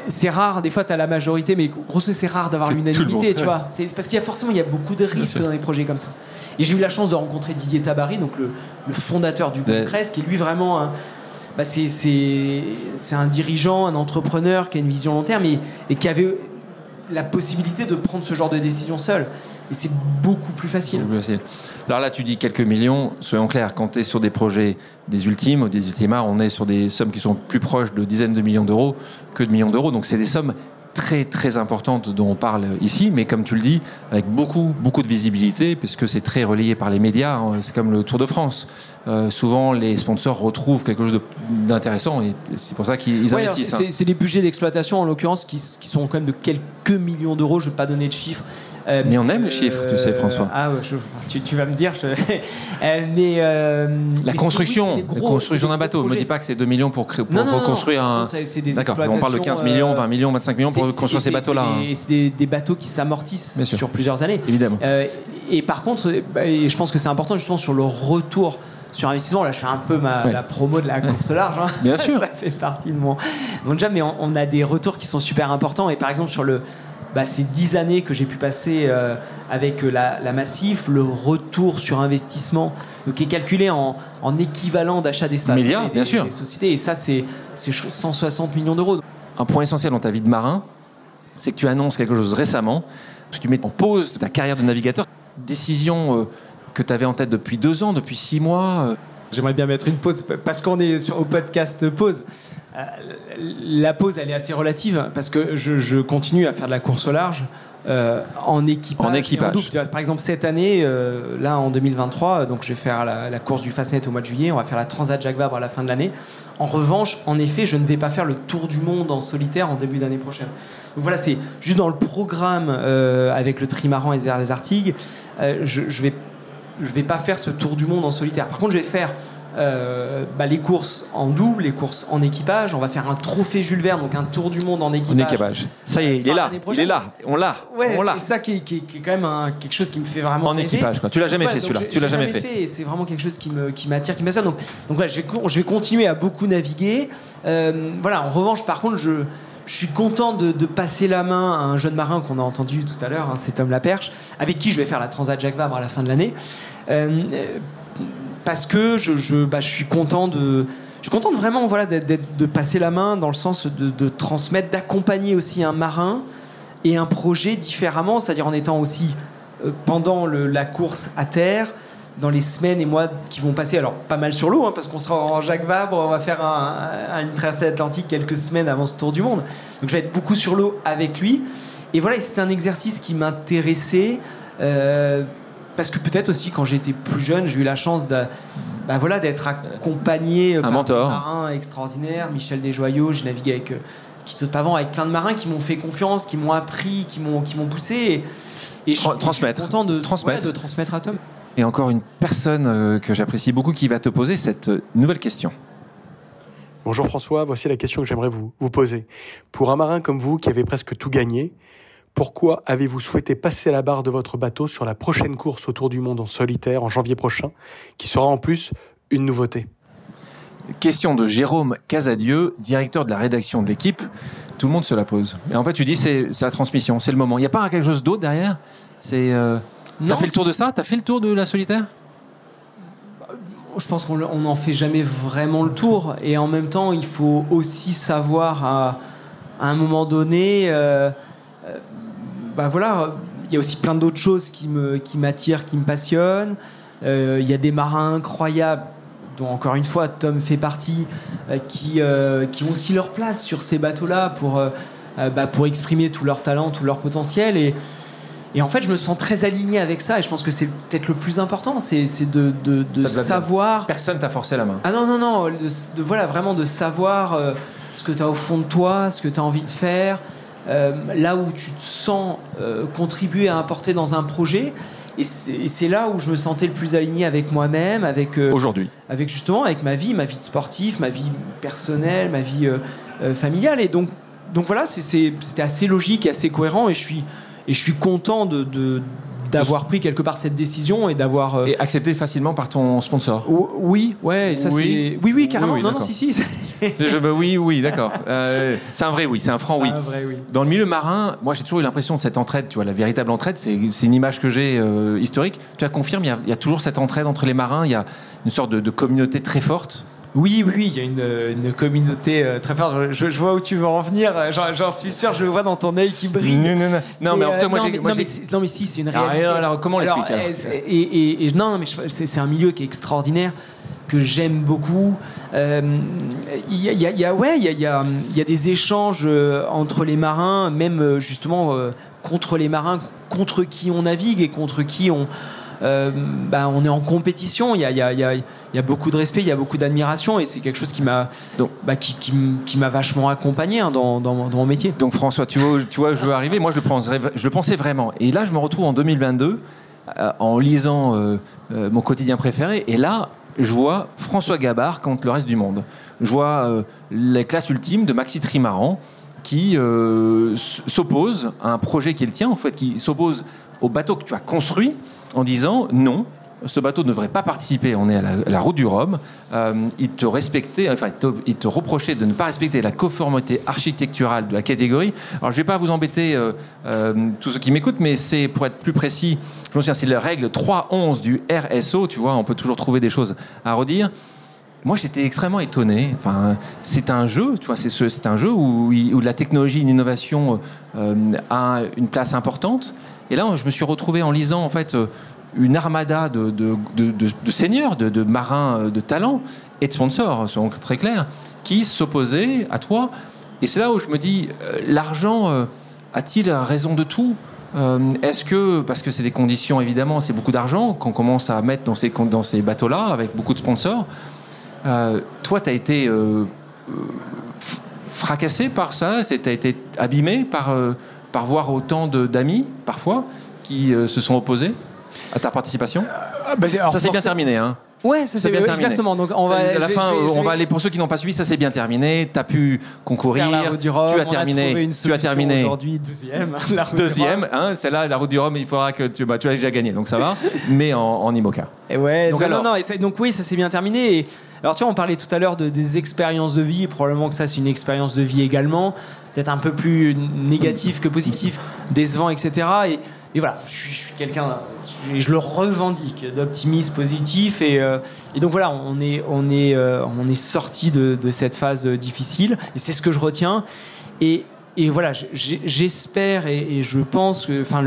c'est rare, des fois tu as la majorité, mais grosso c'est rare d'avoir l'unanimité, tu ouais. vois. C'est parce qu'il y a forcément il y a beaucoup de risques dans des projets comme ça. Et j'ai eu la chance de rencontrer Didier Tabary, donc le, le fondateur du groupe. Crest, qui est lui vraiment un, bah, c'est, un dirigeant, un entrepreneur qui a une vision long terme et, et qui avait la possibilité de prendre ce genre de décision seul. Et c'est beaucoup plus facile. Plus facile. Alors là, tu dis quelques millions. Soyons clairs, quand tu es sur des projets des ultimes ou des ultimas, on est sur des sommes qui sont plus proches de dizaines de millions d'euros que de millions d'euros. Donc c'est des sommes très très importantes dont on parle ici, mais comme tu le dis, avec beaucoup beaucoup de visibilité, puisque c'est très relayé par les médias. hein. C'est comme le Tour de France. Euh, souvent, les sponsors retrouvent quelque chose d'intéressant et c'est pour ça qu'ils Ouais, investissent. c'est, hein. c'est des budgets d'exploitation en l'occurrence qui, qui sont quand même de quelques millions d'euros. Je ne vais pas donner de chiffres. Euh, Mais on aime les chiffres, tu sais, François. Ah je- tu, tu vas me dire. je- Euh, mais euh, La construction, oui, la construction d'un bateau. Ne me dis pas que c'est 2 millions pour, pour Non, non, non, reconstruire non, un. c'est- c'est des D'accord, on parle de 15 millions, 20 millions, 25 millions pour construire ces bateaux-là. c'est hein. C'est des, des bateaux qui s'amortissent sur plusieurs années. Évidemment. Euh, et par contre, bah, et je pense que c'est important justement sur le retour sur investissement. Là, je fais un peu ma, Ouais. la promo de la course large. hein. Bien sûr. Ça fait partie de mon, mon job, mais on, on a des retours qui sont super importants. Et par exemple, sur le, bah, ces 10 années que j'ai pu passer euh, avec euh, la, la Massif, le retour sur investissement, donc, qui est calculé en, en équivalent d'achat d'espace. Milliards, bien des- sûr. des sociétés. Et ça, c'est c'est 160 millions d'euros. Un point essentiel dans ta vie de marin, c'est que tu annonces quelque chose récemment, parce que tu mets en pause ta carrière de navigateur. Décision euh, que tu avais en tête depuis deux ans, depuis six mois. euh, J'aimerais bien mettre une pause parce qu'on est sur, au podcast pause. Euh, la pause, elle est assez relative parce que je, je continue à faire de la course au large euh, en équipage. En équipage. double. Par exemple, cette année, euh, là en 2023, donc je vais faire la, la course du Fastnet au mois de juillet. On va faire la Transat Jacques Vabre à la fin de l'année. En revanche, en effet, je ne vais pas faire le tour du monde en solitaire en début d'année prochaine. Donc voilà, c'est juste dans le programme euh, avec le trimaran et les Artigues. je, je vais je vais pas faire ce tour du monde en solitaire. Par contre, je vais faire euh, bah, les courses en double, les courses en équipage. On va faire un trophée Jules Verne, donc un tour du monde en en équipage. équipage. Ça y est, il est là. Il est là. On l'a. Ouais, on l'a. c'est ça qui est, qui est- qui est quand même un- quelque chose qui me fait vraiment En rêver. équipage, quoi. Tu l'as jamais Ouais, fait, celui-là. Tu l'as jamais fait. c'est vraiment quelque chose qui me qui m'attire, qui m'assure. Donc donc voilà, je vais, con- je vais continuer à beaucoup naviguer. Euh, voilà. En revanche, par contre, je je suis content de, de passer la main à un jeune marin qu'on a entendu tout à l'heure, hein, c'est Tom Laperche, avec qui je vais faire la Transat Jacques Vabre à la fin de l'année. Euh, parce que bah, je suis content de. Je suis content de vraiment voilà, de passer la main dans le sens de, transmettre, d'accompagner aussi un marin et un projet différemment, c'est-à-dire en étant aussi euh, pendant la course à terre, dans les semaines et mois qui vont passer, alors pas mal sur l'eau, hein, parce qu'on sera en Jacques Vabre, on va faire un- un- une traversée atlantique quelques semaines avant ce tour du monde. Donc je vais être beaucoup sur l'eau avec lui. Et voilà, c'était un exercice qui m'intéressait. euh, parce que peut-être aussi quand j'étais plus jeune, j'ai eu la chance de, bah voilà, d'être accompagné euh, par mentor. des marins extraordinaires. Michel Desjoyaux, j'ai navigué avec euh, Quito de Pavant, avec plein de marins qui m'ont fait confiance, qui m'ont appris, qui m'ont qui m'ont poussé. Et, et je, transmettre. je suis content de Transmettre. ouais, de transmettre à Tom. Et encore une personne euh, que j'apprécie beaucoup qui va te poser cette nouvelle question. Bonjour François, voici la question que j'aimerais vous, vous poser. Pour un marin comme vous qui avez presque tout gagné, pourquoi avez-vous souhaité passer la barre de votre bateau sur la prochaine course autour du monde en solitaire en janvier prochain, qui sera en plus une nouveauté? Question de Jérôme Casadieu, directeur de la rédaction de l'équipe. Tout le monde se la pose. Et en fait, tu dis c'est c'est la transmission, c'est le moment. Il n'y a pas quelque chose d'autre derrière? C'est. euh, T'as Non, fait le tour de ça? T'as fait le tour de la solitaire? Je pense qu'on on n'en fait jamais vraiment le tour. Et en même temps, il faut aussi savoir à, à un moment donné. euh, bah voilà, il y a aussi plein d'autres choses qui me qui m'attirent, qui me passionnent. Euh, Il y a des marins incroyables, dont encore une fois Tom fait partie, euh, qui, euh, qui ont aussi leur place sur ces bateaux-là pour, bah, pour exprimer tout leur talent, tout leur potentiel. Et, et en fait, je me sens très aligné avec ça. Et je pense que c'est peut-être le plus important, c'est de, de, de bien. savoir Personne t'a forcé la main. ah non, non, non, de, de- voilà, vraiment de savoir euh, ce que tu as au fond de toi, ce que tu as envie de faire, euh, là où tu te sens euh, contribuer à apporter dans un projet. Et c'est là où je me sentais le plus aligné avec moi-même, avec, euh, Aujourd'hui. avec justement avec ma vie, ma vie de sportif, ma vie personnelle, ma vie euh, familiale. Et donc, donc voilà, c'était assez logique et assez cohérent. Et je suis, et je suis content de, de- d'avoir pris quelque part cette décision et d'avoir. euh, Et accepté facilement par ton sponsor. Oh, Oui, ouais, ça Oui. c'est. Oui, oui, carrément. Oui, oui, non, non, si, si. Je, bah oui, oui, d'accord. Euh, c'est un vrai oui, c'est un franc oui. Un vrai oui. Dans le milieu marin, moi j'ai toujours eu l'impression de cette entraide, tu vois, la véritable entraide, c'est une image que j'ai euh, historique. Tu la confirmes, il y, a, il y a toujours cette entraide entre les marins, il y a une sorte de, de communauté très forte. Oui, oui, il y a une, une communauté euh, très forte. Je, je vois où tu veux en venir. J'en suis sûr, je le vois dans ton œil qui brille. Non, non, non. Non, mais en euh, fait, moi non, j'ai. non, non, mais si, c'est une réalité. alors, comment on Alors, l'explique, alors? c'est- et, et- et- non, non, mais c'est un milieu qui est extraordinaire que j'aime beaucoup. Euh, Il y, a- y a- il y a, ouais, il y a, il y a- il y a des échanges euh, entre les marins, même justement contre les marins, contre qui on navigue et contre qui on, euh, bah, on est en compétition. Il y a, il y a- il y a- il y a beaucoup de respect, il y a beaucoup d'admiration, et c'est quelque chose qui m'a, bah, qui, qui m- qui m'a vachement accompagné hein, dans, dans mon- dans mon métier. Donc François, tu vois, tu vois, je veux arriver? Moi, je le, pensais, je le pensais vraiment. Et là, je me retrouve en 2022 euh, en lisant euh, mon quotidien préféré. Et là, je vois François Gabard contre le reste du monde. Je vois les classes ultimes de Maxi Trimaran qui s'oppose à un projet qui est le tien, en fait, qui s'oppose au bateau que tu as construit en disant non. Ce bateau ne devrait pas participer. On est à la, route du Rhum. Euh, il te respectait, enfin, il te, il reprochait de ne pas respecter la conformité architecturale de la catégorie. Alors, je vais pas vous embêter euh, euh, tous ceux qui m'écoutent, mais c'est pour être plus précis. Je me souviens, c'est la règle 3.11 du RSO. Tu vois, on peut toujours trouver des choses à redire. Moi, j'étais extrêmement étonné. Enfin, c'est un jeu, tu vois, c'est ce- c'est un jeu où, la technologie, l'innovation euh, a une place importante. Et là, je me suis retrouvé en lisant en fait euh, une armada de, seigneurs, de, marins euh, de talent et de sponsors, soyons très clairs, qui s'opposaient à toi. Et c'est là où je me dis, euh, l'argent a-t-il raison de tout? Est-ce que, parce que c'est des conditions évidemment, c'est beaucoup d'argent qu'on commence à mettre dans ces, bateaux-là avec beaucoup de sponsors, toi, tu as été fracassé par ça Tu as été abîmé par, par voir autant d'amis, parfois, qui euh, se sont opposés à ta participation? Ça, c'est bien terminé. Hein. Ouais, ça C'est bien terminé. exactement. Donc on va à la fin, vais- on va aller pour ceux qui n'ont pas suivi. Ça c'est bien terminé. Tu as pu concourir. Faire la route du Rhum, tu as terminé. tu as terminé. Aujourd'hui, deuxième. La route du Deuxième, Rhum. hein, celle-là, la route du Rhum, il faudra que tu, bah, tu l'as déjà gagné, donc ça va. mais en, en IMOCA. Et ouais, Donc non, alors- non, non, et donc oui, ça s'est bien terminé. Et, alors tu vois, on parlait tout à l'heure de, des expériences de vie, probablement que ça c'est une expérience de vie également, peut-être un peu plus négatif que positif, décevant, etc. Et, voilà, je suis, quelqu'un, je, je le revendique, d'optimiste, positif. Et, euh, et donc voilà, on est, on est, euh, est sorti de, cette phase euh, difficile, et c'est ce que je retiens. Et, voilà, j'espère et, je pense que, enfin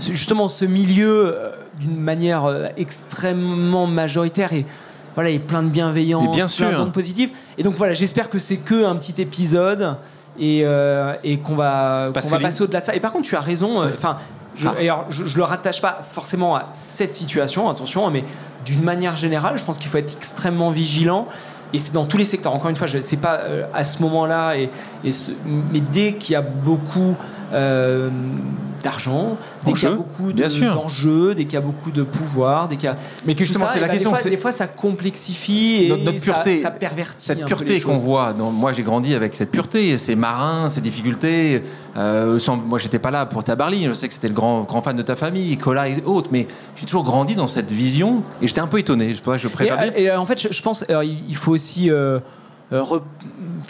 justement ce milieu d'une manière extrêmement majoritaire et voilà a plein de bienveillance bien plein sûr. d'ondes positives et donc voilà j'espère que c'est que un petit épisode et, euh, et qu'on va, qu'on passer au-delà de ça et par contre tu as raison euh, enfin je, Ah. et alors, je, je le rattache pas forcément à cette situation attention mais d'une manière générale je pense qu'il faut être extrêmement vigilant et c'est dans tous les secteurs. Encore une fois, sais pas euh, à ce moment-là, et, et ce- mais dès qu'il y a beaucoup euh, d'argent, dès qu'il y a beaucoup de- d'enjeux, dès qu'il y a beaucoup de pouvoir, dès qu'il y a Mais que justement, c'est la bah, question. Des fois, des fois, ça complexifie et Notre- notre pureté, ça, ça pervertit. cette pureté qu'on voit, dans- moi j'ai grandi avec cette pureté, ces marins, ces difficultés. euh, sans, moi j'étais pas là pour Tabarly, je sais que c'était le grand, grand fan de ta famille, Cola et autres, mais j'ai toujours grandi dans cette vision et j'étais un peu étonné. Je, préfère dire. et, euh, en fait, je, je pense alors, il faut aussi euh, euh, re-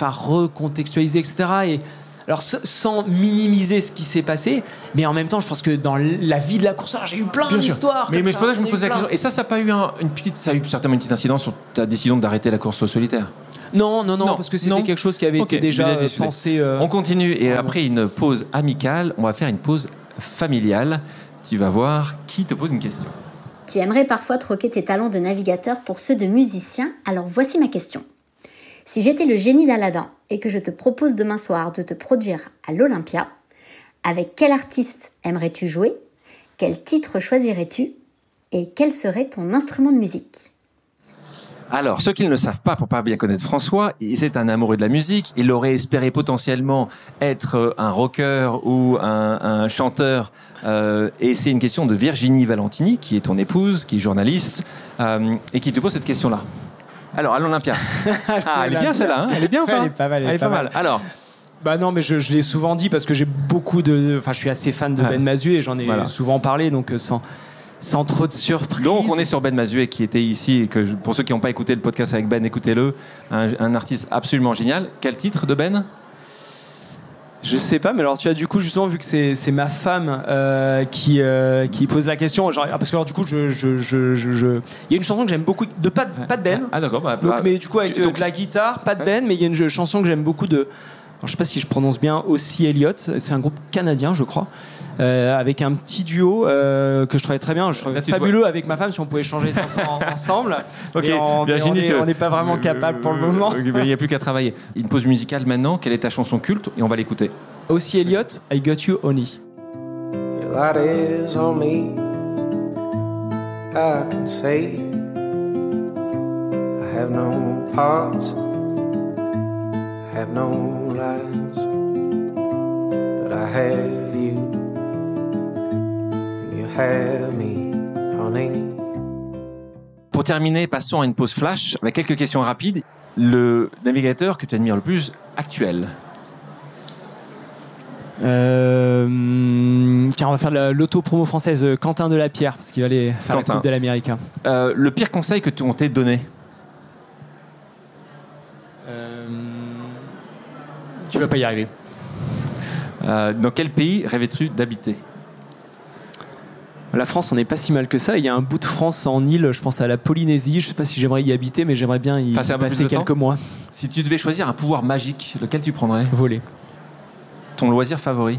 recontextualiser, etc. Et alors, sans minimiser ce qui s'est passé, mais en même temps, je pense que dans la vie de la course, j'ai eu plein d'histoires. Mais, mais c'est pour ça que je me posais la question. Et ça, ça n'a pas eu un- une petite, ça a eu certainement une petite incidence sur ta décision d'arrêter la course au solitaire. Non, non, non, Non, parce que c'était quelque chose qui avait Ok, été déjà euh, pensé. euh, On continue et après une pause amicale, on va faire une pause familiale. Tu vas voir qui te pose une question. Tu aimerais parfois troquer tes talents de navigateur pour ceux de musicien, alors voici ma question. Si j'étais le génie d'Aladin et que je te propose demain soir de te produire à l'Olympia, avec quel artiste aimerais-tu jouer? Quel titre choisirais-tu? Et quel serait ton instrument de musique? Alors, ceux qui ne le savent pas, pour pas bien connaître François, il- c'est un amoureux de la musique. Il aurait espéré potentiellement être euh, un rocker ou un, un chanteur. Euh, et c'est une question de Virginie Valentini, qui est ton épouse, qui est journaliste, euh, et qui te pose cette question-là. Alors, à l'Olympia. Ah, elle est bien celle-là, hein Elle est bien ou pas Elle est pas mal, elle est pas pas mal. Alors, Bah non, mais je, je l'ai souvent dit parce que j'ai beaucoup de. Enfin, je suis assez fan de Ah. Ben Mazu et j'en ai Voilà. souvent parlé, donc euh, sans, Sans trop de surprise. Donc on est sur Ben Mazuet qui était ici et que pour ceux qui n'ont pas écouté le podcast avec Ben, écoutez-le. Un, un artiste absolument génial. Quel titre de Ben? Je sais pas, mais alors tu as du coup justement vu que c'est c'est ma femme euh, qui euh, qui pose la question, genre, parce que alors du coup je je je je- je- il y a une chanson que j'aime beaucoup de pas pas de Ben, Ah d'accord. bah, donc, bah, mais du coup avec tu- donc- de la guitare, pas de. Ben, mais il y a une chanson que j'aime beaucoup de, alors, je sais pas si je prononce bien, aussi Elliott, c'est un groupe canadien je crois, euh, avec un petit duo euh, que je trouvais très bien, je trouvais Là, fabuleux avec ma femme si on pouvait changer les chansons en- ensemble. Ok, on, Virginie, n'est pas vraiment capable pour le moment. Euh, mais Il n'y a plus qu'à travailler. Une pause musicale maintenant. Quelle est ta chanson culte Et on va l'écouter. Aussi Elliott, I Got You Honey. Your light is on me. I can say I have no parts, I have no lies, but I have you have me, honey. Pour terminer, passons à une pause flash avec quelques questions rapides. Le navigateur que tu admires le plus actuel Euh, tiens, on va faire la- l'auto-promo française euh, Quentin de la Pierre, parce qu'il va aller faire Quentin. la Coupe de l'Amérique. hein. Euh, Le pire conseil que on t'ait donné Euh, tu vas pas y arriver. Euh, Dans quel pays rêvais-tu d'habiter? La France, on n'est pas si mal que ça. Il y a un bout de France en île, je pense à la Polynésie. Je sais pas si j'aimerais y habiter, mais j'aimerais bien y Passer quelques mois. Si tu devais choisir un pouvoir magique, lequel tu prendrais? Voler. Ton loisir favori?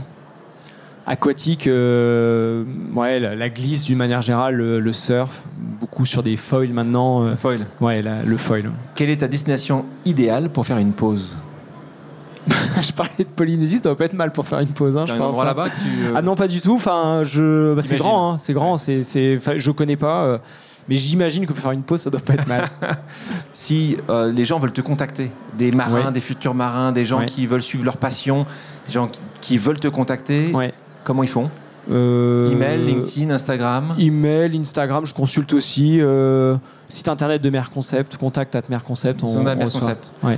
Aquatique, euh, ouais, la, la glisse d'une manière générale, le, le surf, beaucoup sur des foils maintenant. euh, Foil. ouais, la- le foil. Quelle est ta destination idéale pour faire une pause? je parlais de Polynésie, ça doit pas être mal pour faire une pause, hein, je un pense. endroit hein. là-bas tu, euh, Ah non, pas du tout. Enfin, je, bah, c'est grand, hein, c'est grand. C'est, c'est, enfin, je connais pas, euh, mais j'imagine que pour faire une pause, ça doit pas être mal. Si euh, les gens veulent te contacter, des marins, Ouais. des futurs marins, des gens Ouais. qui veulent suivre leur passion, des gens qui, veulent te contacter, ouais. comment ils font? Euh, Email, LinkedIn, Instagram? Email, Instagram, je consulte aussi. euh, site internet de Mère Concept, contact at Mère Concept. on- on Mère reçoit. Concept. Ouais.